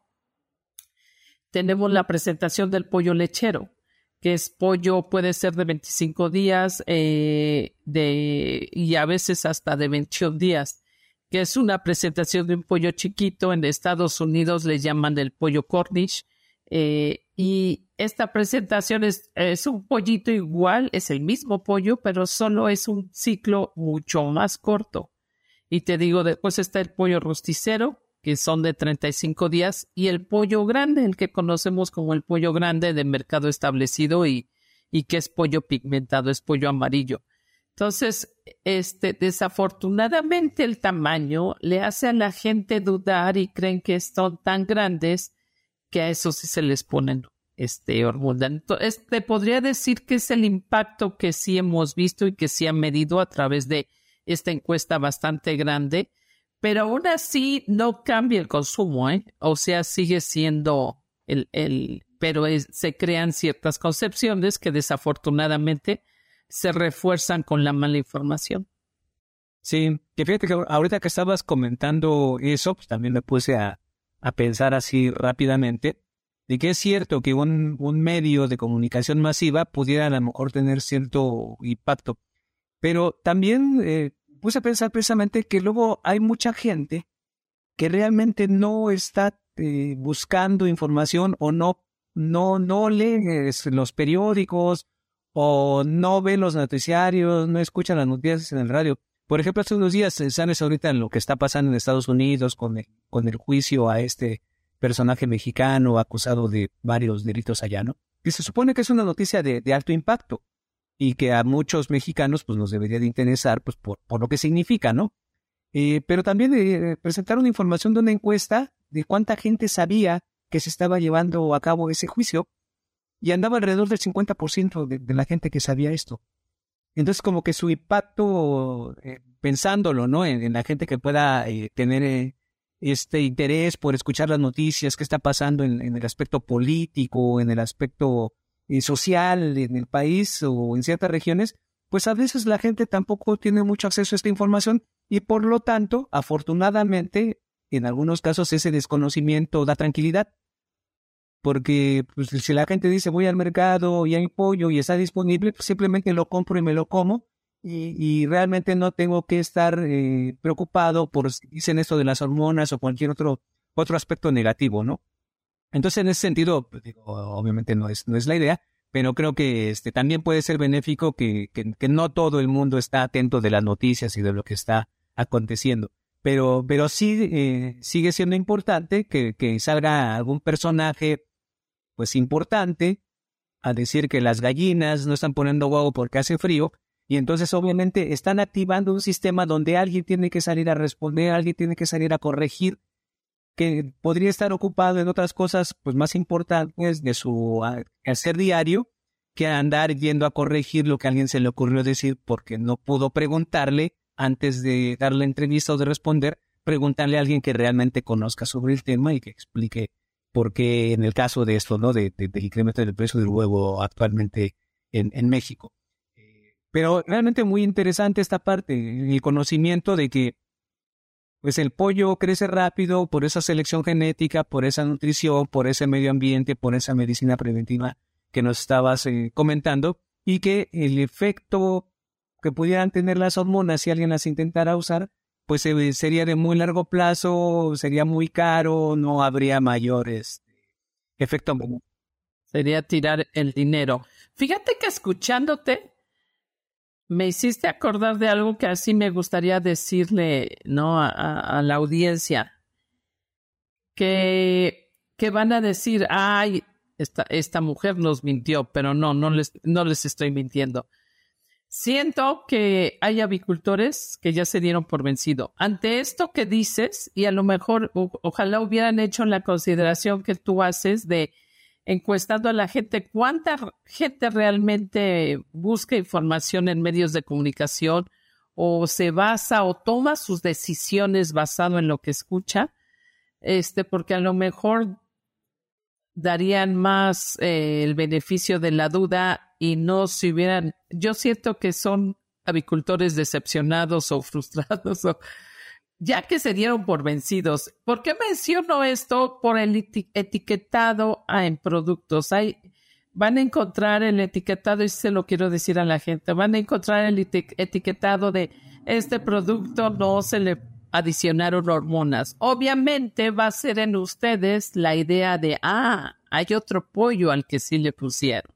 A: tenemos la presentación del pollo lechero, que es pollo, puede ser de 25 días eh, de, y a veces hasta de 21 días que es una presentación de un pollo chiquito. En Estados Unidos le llaman el pollo Cornish. Eh, y esta presentación es, es, un pollito igual, es el mismo pollo, pero solo es un ciclo mucho más corto. Y te digo, después está el pollo rosticero, que son de 35 días, y el pollo grande, el que conocemos como el pollo grande de mercado establecido y, y que es pollo pigmentado, es pollo amarillo. Entonces, este, desafortunadamente el tamaño le hace a la gente dudar y creen que son tan grandes que a eso sí se les ponen este. Entonces, te podría decir que es el impacto que sí hemos visto y que sí ha medido a través de esta encuesta bastante grande, pero aún así no cambia el consumo, ¿eh? O sea, sigue siendo el, el pero se crean ciertas concepciones que desafortunadamente se refuerzan con la mala información.
D: Sí, que fíjate que ahorita que estabas comentando eso, pues también me puse a, a pensar así rápidamente, de que es cierto que un, un medio de comunicación masiva pudiera a lo mejor tener cierto impacto, pero también eh, puse a pensar precisamente que luego hay mucha gente que realmente no está eh, buscando información o no, no, no lee los periódicos o no ve los noticiarios, no escucha las noticias en el radio. Por ejemplo, hace unos días, eh, ¿sabes ahorita en lo que está pasando en Estados Unidos con el, con el juicio a este personaje mexicano acusado de varios delitos allá, ¿no? Y se supone que es una noticia de, de alto impacto y que a muchos mexicanos pues nos debería de interesar pues por, por lo que significa, ¿no? Eh, pero también eh, presentaron información de una encuesta de cuánta gente sabía que se estaba llevando a cabo ese juicio y andaba alrededor del 50% de, de la gente que sabía esto. Entonces, como que su impacto, eh, pensándolo, ¿no? En, la gente que pueda eh, tener eh, este interés por escuchar las noticias, qué está pasando en, en el aspecto político, en el aspecto social en el país o en ciertas regiones, pues a veces la gente tampoco tiene mucho acceso a esta información y por lo tanto, afortunadamente, en algunos casos ese desconocimiento da tranquilidad porque pues, si la gente dice voy al mercado y hay pollo y está disponible, pues simplemente lo compro y me lo como y, y realmente no tengo que estar eh, preocupado por si dicen esto de las hormonas o cualquier otro, otro aspecto negativo, ¿no? Entonces, en ese sentido, pues, digo, obviamente no es, no es la idea, pero creo que este también puede ser benéfico que, que, no todo el mundo está atento de las noticias y de lo que está aconteciendo. Pero, pero sí eh, sigue siendo importante que, que salga algún personaje pues importante a decir que las gallinas no están poniendo huevo porque hace frío y entonces obviamente están activando un sistema donde alguien tiene que salir a responder, alguien tiene que salir a corregir, que podría estar ocupado en otras cosas pues más importantes de su hacer diario que andar yendo a corregir lo que a alguien se le ocurrió decir porque no pudo preguntarle antes de darle entrevista o de responder, preguntarle a alguien que realmente conozca sobre el tema y que explique por qué en el caso de esto, ¿no? De, incremento del precio del huevo actualmente en, México. Pero realmente muy interesante esta parte, el conocimiento de que pues el pollo crece rápido por esa selección genética, por esa nutrición, por ese medio ambiente, por esa medicina preventiva que nos estabas eh, comentando y que el efecto que pudieran tener las hormonas si alguien las intentara usar, pues sería de muy largo plazo, sería muy caro, no habría mayores efecto.
A: Sería tirar el dinero. Fíjate que escuchándote, me hiciste acordar de algo que así me gustaría decirle, ¿no? A, la audiencia. Que, que van a decir, ay, esta, esta mujer nos mintió, pero no, no les, no les estoy mintiendo. Siento que hay avicultores que ya se dieron por vencido. Ante esto que dices, y a lo mejor ojalá hubieran hecho la consideración que tú haces de encuestando a la gente cuánta gente realmente busca información en medios de comunicación o se basa o toma sus decisiones basado en lo que escucha, este, porque a lo mejor darían más eh, el beneficio de la duda y no si hubieran, yo siento que son avicultores decepcionados o frustrados o ya que se dieron por vencidos. ¿Por qué menciono esto? Por el etiquetado en productos. Hay, van a encontrar el etiquetado, y se lo quiero decir a la gente, van a encontrar el etiquetado de este producto no se le adicionaron hormonas. Obviamente va a ser en ustedes la idea de, ah, hay otro pollo al que sí le pusieron.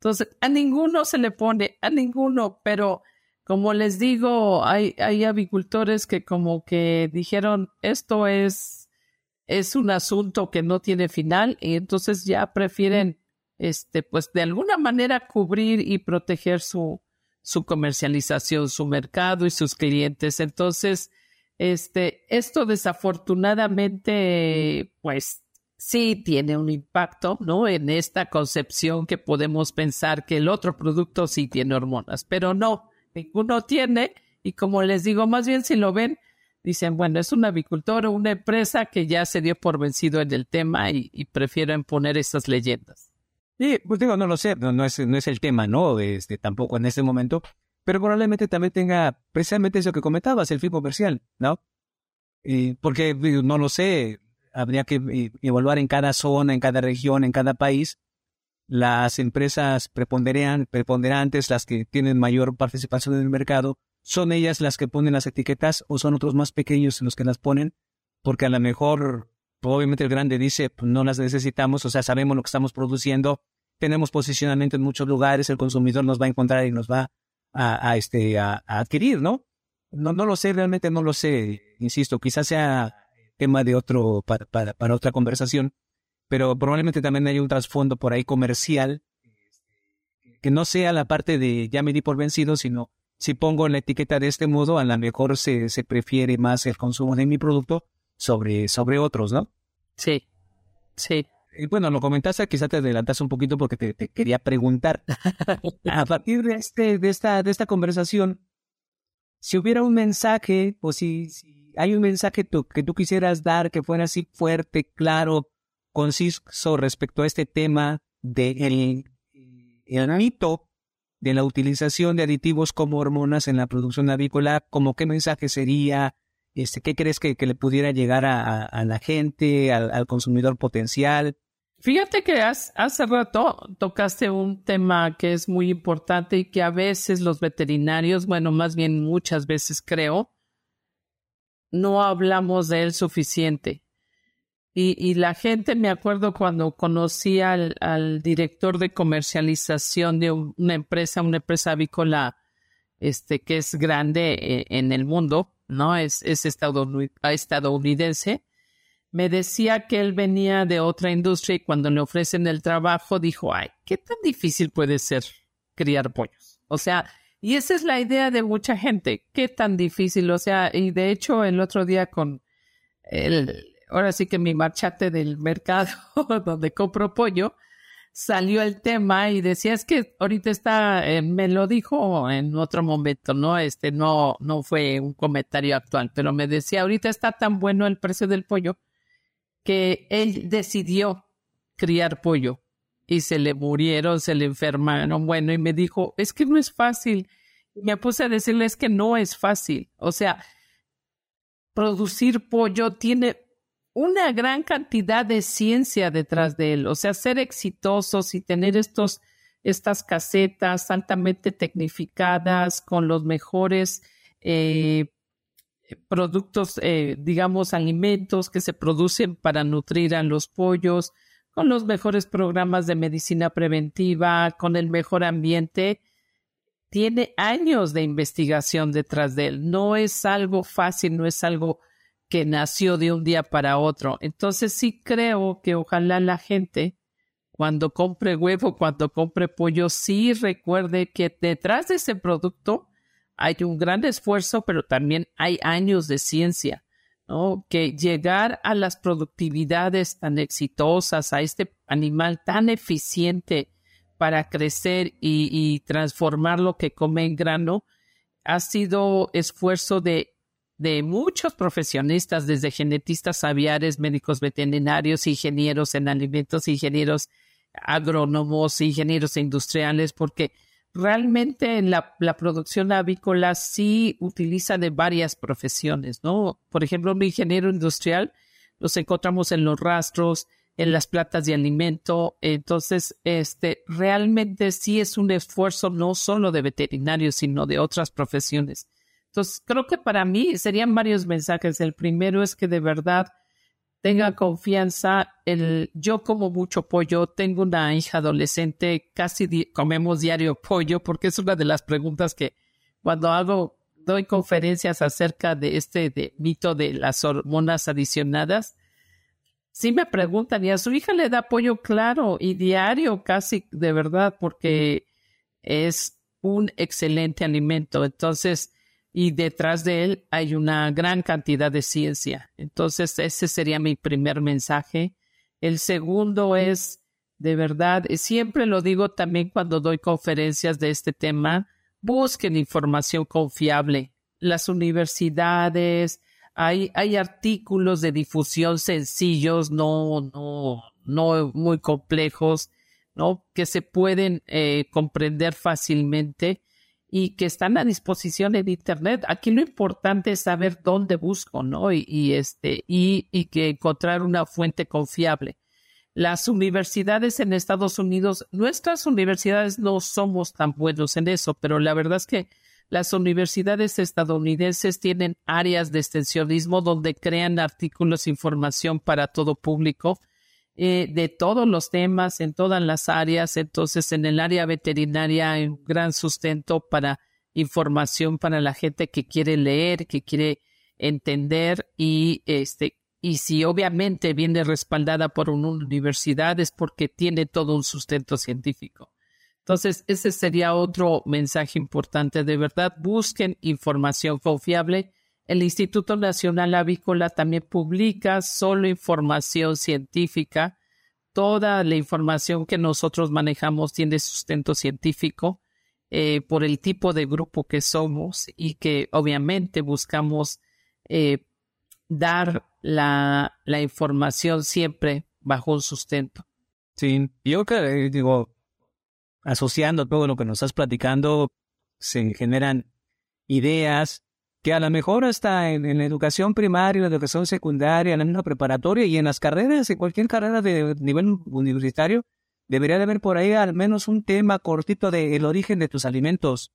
A: Entonces, a ninguno se le pone, a ninguno, pero como les digo, hay, hay avicultores que como que dijeron, esto es, es un asunto que no tiene final y entonces ya prefieren, este, pues de alguna manera cubrir y proteger su, su comercialización, su mercado y sus clientes. Entonces, este, esto desafortunadamente, pues sí tiene un impacto, ¿no? En esta concepción que podemos pensar que el otro producto sí tiene hormonas, pero no, ninguno tiene. Y como les digo, más bien si lo ven, dicen, bueno, es un avicultor o una empresa que ya se dio por vencido en el tema y, prefieren poner esas leyendas.
D: Sí, pues digo, no lo sé, no, es, no es el tema, ¿no? Este, tampoco en este momento, pero probablemente también tenga precisamente eso que comentabas, el fin comercial, ¿no? porque no lo sé, habría que eh, evaluar en cada zona, en cada región, en cada país, las empresas preponderantes, las que tienen mayor participación en el mercado, son ellas las que ponen las etiquetas o son otros más pequeños los que las ponen, porque a lo mejor, obviamente el grande dice, pues no las necesitamos, o sea, sabemos lo que estamos produciendo, tenemos posicionamiento en muchos lugares, el consumidor nos va a encontrar y nos va a, este, a, adquirir, ¿no? ¿no? No lo sé, realmente no lo sé, insisto, quizás sea tema de otro, para, para, para otra conversación, pero probablemente también hay un trasfondo por ahí comercial, que no sea la parte de ya me di por vencido, sino si pongo la etiqueta de este modo, a lo mejor se, se prefiere más el consumo de mi producto sobre, sobre otros, ¿no?
A: Sí, sí.
D: Y bueno, lo comentaste, quizá te adelantas un poquito porque te, te quería preguntar. a partir de, este, de, esta, de esta conversación, si hubiera un mensaje, o si, si hay un mensaje que tú quisieras dar que fuera así fuerte, claro, conciso respecto a este tema del de mito de la utilización de aditivos como hormonas en la producción avícola, como qué mensaje sería, este, qué crees que, le pudiera llegar a, la gente, al, consumidor potencial.
A: Fíjate que hace rato tocaste un tema que es muy importante y que a veces los veterinarios, bueno, más bien muchas veces creo, no hablamos de él suficiente. Y, y la gente, me acuerdo cuando conocí al, al director de comercialización de una empresa, una empresa avícola, este, que es grande eh, en el mundo, ¿no? Es, es estadounidense. Me decía que él venía de otra industria y cuando le ofrecen el trabajo dijo, ay, ¿qué tan difícil puede ser criar pollos? O sea, y esa es la idea de mucha gente, qué tan difícil, o sea, y de hecho el otro día con el, ahora sí que mi marchate del mercado donde compro pollo, salió el tema y decía es que ahorita está, eh, me lo dijo en otro momento, no, este no, no fue un comentario actual, pero me decía ahorita está tan bueno el precio del pollo que él decidió criar pollo y se le murieron, se le enfermaron, bueno, y me dijo es que no es fácil. Y me puse a decirle es que no es fácil, o sea, producir pollo tiene una gran cantidad de ciencia detrás de él. O sea, ser exitosos y tener estos, estas casetas altamente tecnificadas con los mejores eh, productos, eh, digamos, alimentos que se producen para nutrir a los pollos, con los mejores programas de medicina preventiva, con el mejor ambiente. Tiene años de investigación detrás de él. No es algo fácil, no es algo que nació de un día para otro. Entonces sí creo que ojalá la gente cuando compre huevo, cuando compre pollo, sí recuerde que detrás de ese producto hay un gran esfuerzo, pero también hay años de ciencia, ¿no? Que llegar a las productividades tan exitosas, a este animal tan eficiente para crecer y, transformar lo que come en grano, ha sido esfuerzo de de muchos profesionistas, desde genetistas aviares, médicos veterinarios, ingenieros en alimentos, ingenieros agrónomos, ingenieros industriales, porque realmente la, la producción avícola sí utiliza de varias profesiones, ¿no? Por ejemplo, un ingeniero industrial los encontramos en los rastros, en las platas de alimento. Entonces, este, realmente sí es un esfuerzo no solo de veterinarios, sino de otras profesiones. Entonces, creo que para mí serían varios mensajes. El primero es que de verdad tenga confianza. El, yo como mucho pollo, tengo una hija adolescente, casi comemos diario pollo, porque es una de las preguntas que cuando hago, doy conferencias acerca de este de, mito de las hormonas adicionadas, sí me preguntan, ¿y a su hija le da pollo claro y diario casi de verdad? Porque es un excelente alimento. Entonces, y detrás de él hay una gran cantidad de ciencia. Entonces, ese sería mi primer mensaje. El segundo es, de verdad, siempre lo digo también cuando doy conferencias de este tema, busquen información confiable. Las universidades, hay, hay artículos de difusión sencillos, no, no, no muy complejos, ¿no? Que se pueden eh, comprender fácilmente y que están a disposición en Internet. Aquí lo importante es saber dónde busco, ¿no? Y, este, y, y que encontrar una fuente confiable. Las universidades en Estados Unidos, nuestras universidades no somos tan buenos en eso, pero la verdad es que las universidades estadounidenses tienen áreas de extensionismo donde crean artículos, información para todo público eh, de todos los temas en todas las áreas. Entonces, en el área veterinaria hay un gran sustento para información para la gente que quiere leer, que quiere entender y este y si obviamente viene respaldada por una universidad es porque tiene todo un sustento científico. Entonces, ese sería otro mensaje importante. De verdad, busquen información confiable el Instituto Nacional Avícola también publica solo información científica. Toda la información que nosotros manejamos tiene sustento científico eh, por el tipo de grupo que somos y que obviamente buscamos eh, dar la, la, información siempre bajo un sustento.
D: Sí, yo que eh, digo, asociando todo lo que nos estás platicando, se generan ideas, que a lo mejor hasta en, la educación primaria, la educación secundaria, en la preparatoria y en las carreras, en cualquier carrera de nivel universitario, debería de haber por ahí al menos un tema cortito del el origen de tus alimentos,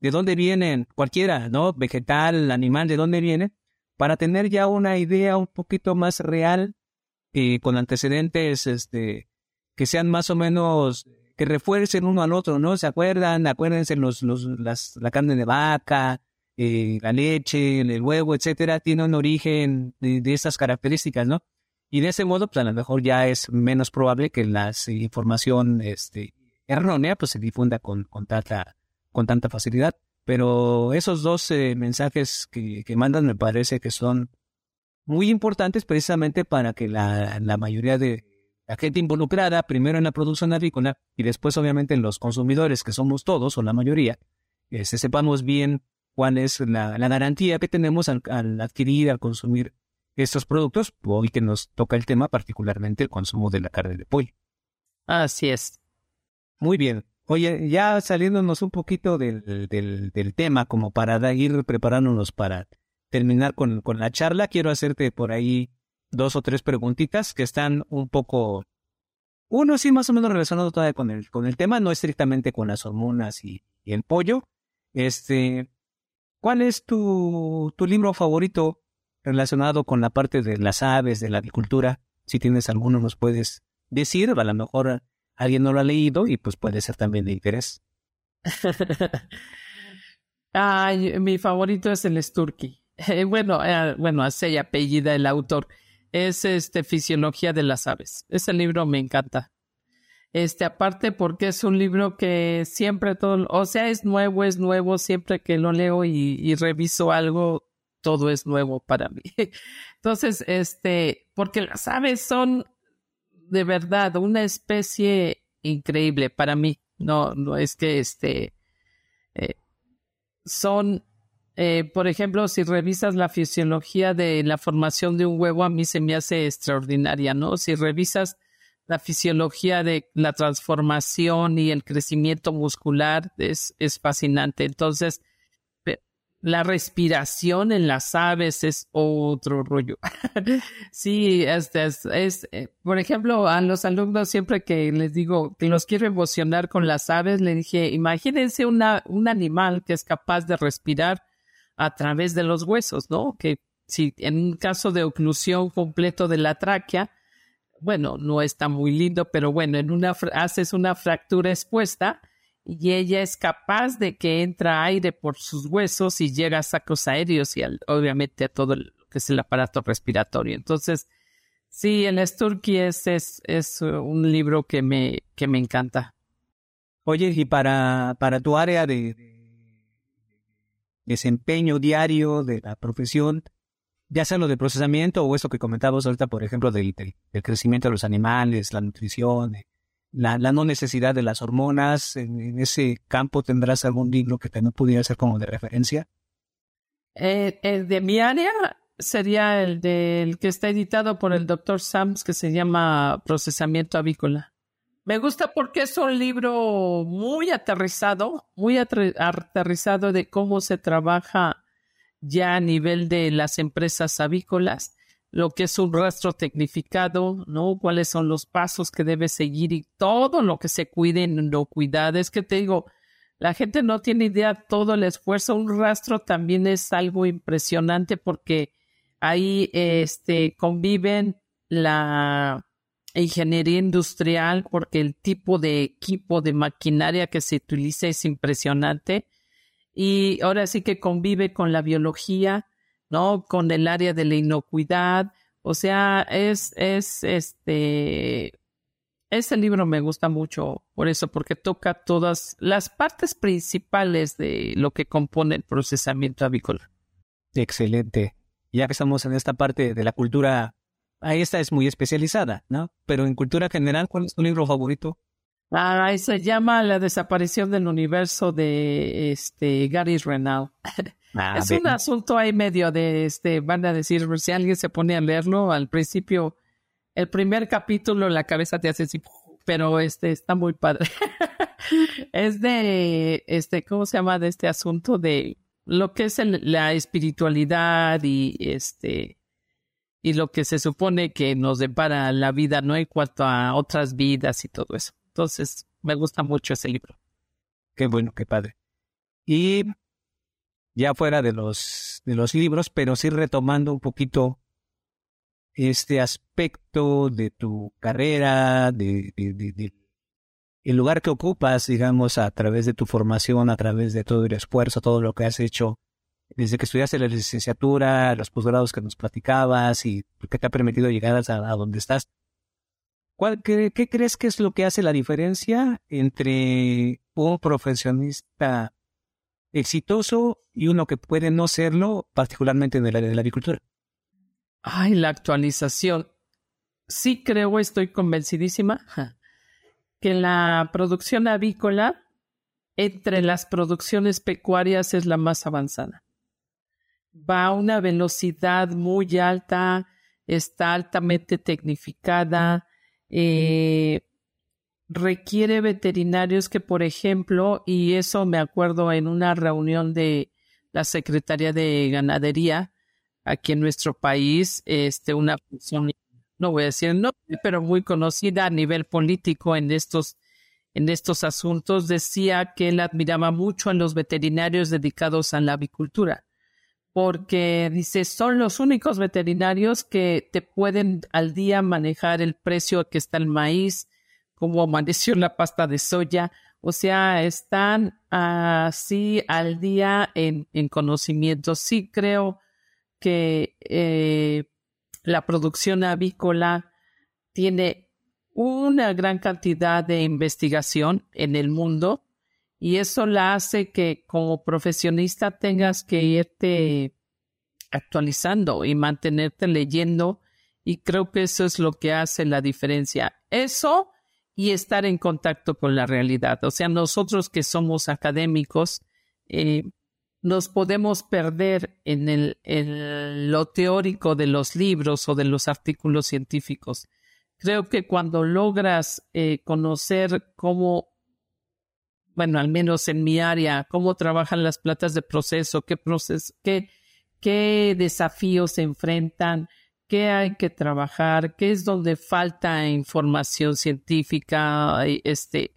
D: de dónde vienen, cualquiera, ¿no? Vegetal, animal, de dónde viene, para tener ya una idea un poquito más real eh, con antecedentes este, que sean más o menos, que refuercen uno al otro, ¿no? ¿Se acuerdan? Acuérdense los, los, las, la carne de vaca, eh, la leche, el huevo, etcétera, tiene un origen de, de estas características, ¿no? Y de ese modo, pues a lo mejor ya es menos probable que la información este, errónea pues se difunda con, con, tanta, con tanta facilidad. Pero esos dos eh, mensajes que, que, mandan me parece que son muy importantes precisamente para que la, la mayoría de la gente involucrada, primero en la producción agrícola y después obviamente en los consumidores, que somos todos o la mayoría, este, sepamos bien cuál es la, la garantía que tenemos al, al, adquirir, al consumir estos productos, hoy que nos toca el tema, particularmente el consumo de la carne de pollo.
A: Así es.
D: Muy bien. Oye, ya saliéndonos un poquito del, del, del tema, como para ir preparándonos para terminar con, con la charla, quiero hacerte por ahí dos o tres preguntitas que están un poco, uno sí más o menos relacionado todavía con el, con el tema, no estrictamente con las hormonas y, y el pollo. Este, ¿cuál es tu, libro favorito relacionado con la parte de las aves, de la agricultura. Si tienes alguno, nos puedes decir. A lo mejor alguien no lo ha leído y pues puede ser también de interés.
A: Ay, mi favorito es el Sturkey. Eh, bueno, eh, bueno, así apellida el autor. Es este Fisiología de las aves. Ese libro me encanta. Este, aparte porque es un libro que siempre todo, o sea, es nuevo, es nuevo, siempre que lo leo y, reviso algo, todo es nuevo para mí. Entonces, este, porque las aves son de verdad una especie increíble para mí. No, no es que este, eh, son, eh, por ejemplo, si revisas la fisiología de la formación de un huevo, a mí se me hace extraordinaria, ¿no? Si revisas la fisiología de la transformación y el crecimiento muscular, es, es fascinante. Entonces, la respiración en las aves es otro rollo. sí, este es, eh, por ejemplo, a los alumnos siempre que les digo que los quiero emocionar con las aves, le dije, imagínense una, un animal que es capaz de respirar a través de los huesos, ¿no? Que si en un caso de oclusión completo de la tráquea, bueno, no está muy lindo, pero bueno, en una haces una fractura expuesta, y ella es capaz de que entra aire por sus huesos y llega a sacos aéreos y obviamente a todo lo que es el aparato respiratorio. Entonces, sí, el Sturkey es, es, es un libro que me, que me encanta.
D: Oye, y para, para tu área de, desempeño diario de la profesión, ya sea lo de procesamiento o eso que comentabas ahorita, por ejemplo, del, del crecimiento de los animales, la nutrición, la, la, no necesidad de las hormonas. En, ese campo tendrás algún libro que también pudiera ser como de referencia.
A: Eh, el de mi área sería el del que está editado por el doctor Sams, que se llama Procesamiento Avícola. Me gusta porque es un libro muy aterrizado, muy aterrizado de cómo se trabaja ya a nivel de las empresas avícolas lo que es un rastro tecnificado, ¿no? Cuáles son los pasos que debe seguir y todo lo que se cuide en inocuidad. Es que te digo, la gente no tiene idea todo el esfuerzo. Un rastro también es algo impresionante porque ahí este, conviven la ingeniería industrial porque el tipo de equipo de maquinaria que se utiliza es impresionante y ahora sí que convive con la biología ¿no? Con el área de la inocuidad. O sea, es, es, este, ese libro me gusta mucho por eso, porque toca todas las partes principales de lo que compone el procesamiento avícola.
D: Excelente. Ya que estamos en esta parte de la cultura, ahí esta es muy especializada, ¿no? Pero en cultura general, ¿cuál es tu libro favorito?
A: Ah, se llama La desaparición del universo de este Gary Renal. Ah, es un asunto ahí medio de este, van a decir, si alguien se pone a leerlo, al principio, el primer capítulo, la cabeza te hace así, pero este está muy padre. es de, este, ¿cómo se llama? De este asunto de lo que es la espiritualidad y este, y lo que se supone que nos depara la vida, ¿no? En cuanto a otras vidas y todo eso. Entonces, me gusta mucho ese libro.
D: Qué bueno, qué padre. Y ya fuera de los, de los libros, pero sí retomando un poquito este aspecto de tu carrera, de, el lugar que ocupas, digamos, a través de tu formación, a través de todo el esfuerzo, todo lo que has hecho, desde que estudiaste la licenciatura, los posgrados que nos platicabas y que te ha permitido llegar a, donde estás. ¿Cuál, qué, crees que es lo que hace la diferencia entre un profesionista exitoso y uno que puede no serlo, particularmente en el área de la agricultura?
A: Ay, la actualización. Sí creo, estoy convencidísima que la producción avícola entre las producciones pecuarias es la más avanzada. Va a una velocidad muy alta, está altamente tecnificada, eh, requiere veterinarios que, por ejemplo, y eso me acuerdo en una reunión de la Secretaría de Ganadería aquí en nuestro país, este, una función no voy a decir no, pero muy conocida a nivel político en estos, en estos asuntos, decía que él admiraba mucho a los veterinarios dedicados a la avicultura, porque dice, son los únicos veterinarios que te pueden al día manejar el precio que está el maíz, cómo amaneció la pasta de soya, o sea, están así al día en, en conocimiento. Sí creo que eh, la producción avícola tiene una gran cantidad de investigación en el mundo y eso la hace que como profesionista tengas que irte actualizando y mantenerte leyendo y creo que eso es lo que hace la diferencia. Eso y estar en contacto con la realidad. O sea, nosotros que somos académicos, eh, nos podemos perder en, el, lo teórico de los libros o de los artículos científicos. Creo que cuando logras eh, conocer cómo, bueno, al menos en mi área, cómo trabajan las platas de proceso, qué, proceso, qué, qué desafíos se enfrentan, qué hay que trabajar, qué es donde falta información científica, este,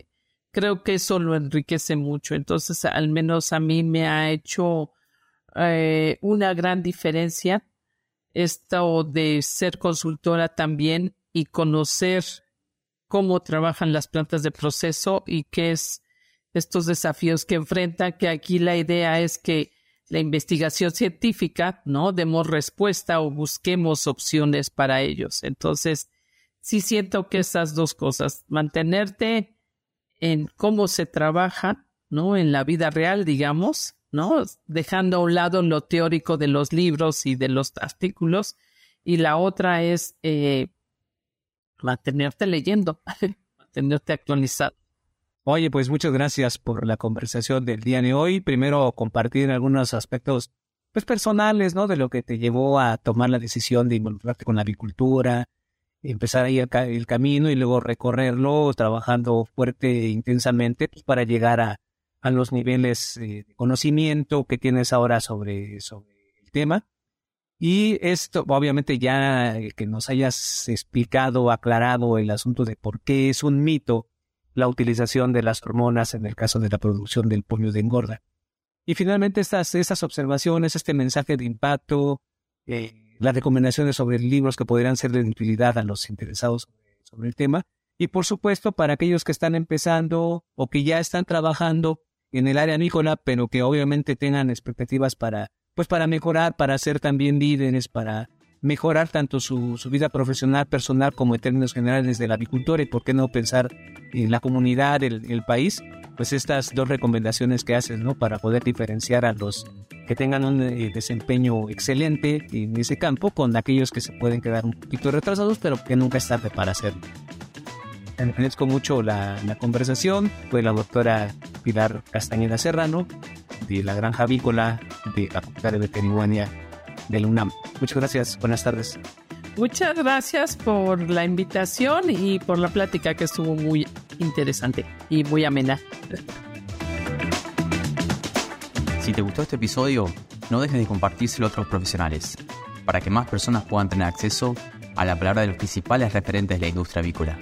A: creo que eso lo enriquece mucho. Entonces, al menos a mí me ha hecho eh, una gran diferencia esto de ser consultora también y conocer cómo trabajan las plantas de proceso y qué es estos desafíos que enfrentan, que aquí la idea es que la investigación científica, ¿no? Demos respuesta o busquemos opciones para ellos. Entonces, sí siento que esas dos cosas, mantenerte en cómo se trabaja, ¿no? En la vida real, digamos, ¿no? Dejando a un lado lo teórico de los libros y de los artículos. Y la otra es eh, mantenerte leyendo, mantenerte actualizado.
D: Oye, pues muchas gracias por la conversación del día de hoy. Primero compartir algunos aspectos pues personales, ¿no? De lo que te llevó a tomar la decisión de involucrarte con la agricultura, empezar ahí el, camino y luego recorrerlo trabajando fuerte e intensamente pues, para llegar a, a los niveles eh, de conocimiento que tienes ahora sobre, sobre el tema. Y esto, obviamente, ya que nos hayas explicado, aclarado el asunto de por qué es un mito la utilización de las hormonas en el caso de la producción del pollo de engorda. Y finalmente estas, estas observaciones, este mensaje de impacto, eh, las recomendaciones sobre libros que podrían ser de utilidad a los interesados sobre, el tema. Y por supuesto, para aquellos que están empezando o que ya están trabajando en el área avícola, pero que obviamente tengan expectativas para, pues para mejorar, para ser también líderes, para mejorar tanto su, vida profesional, personal, como en términos generales del avicultor y por qué no pensar en la comunidad, el, país, pues estas dos recomendaciones que haces, ¿no? Para poder diferenciar a los que tengan un eh, desempeño excelente en ese campo con aquellos que se pueden quedar un poquito retrasados, pero que nunca es tarde para hacerlo. Agradezco mucho la, la conversación. Fue la doctora Pilar Castañeda Serrano, de la Granja Avícola de la Facultad de Veterinaria del UNAM. Muchas gracias. Buenas tardes.
A: Muchas gracias por la invitación y por la plática que estuvo muy interesante y muy amena.
B: Si te gustó este episodio, no dejes de compartírselo a otros profesionales, para que más personas puedan tener acceso a la palabra de los principales referentes de la industria avícola.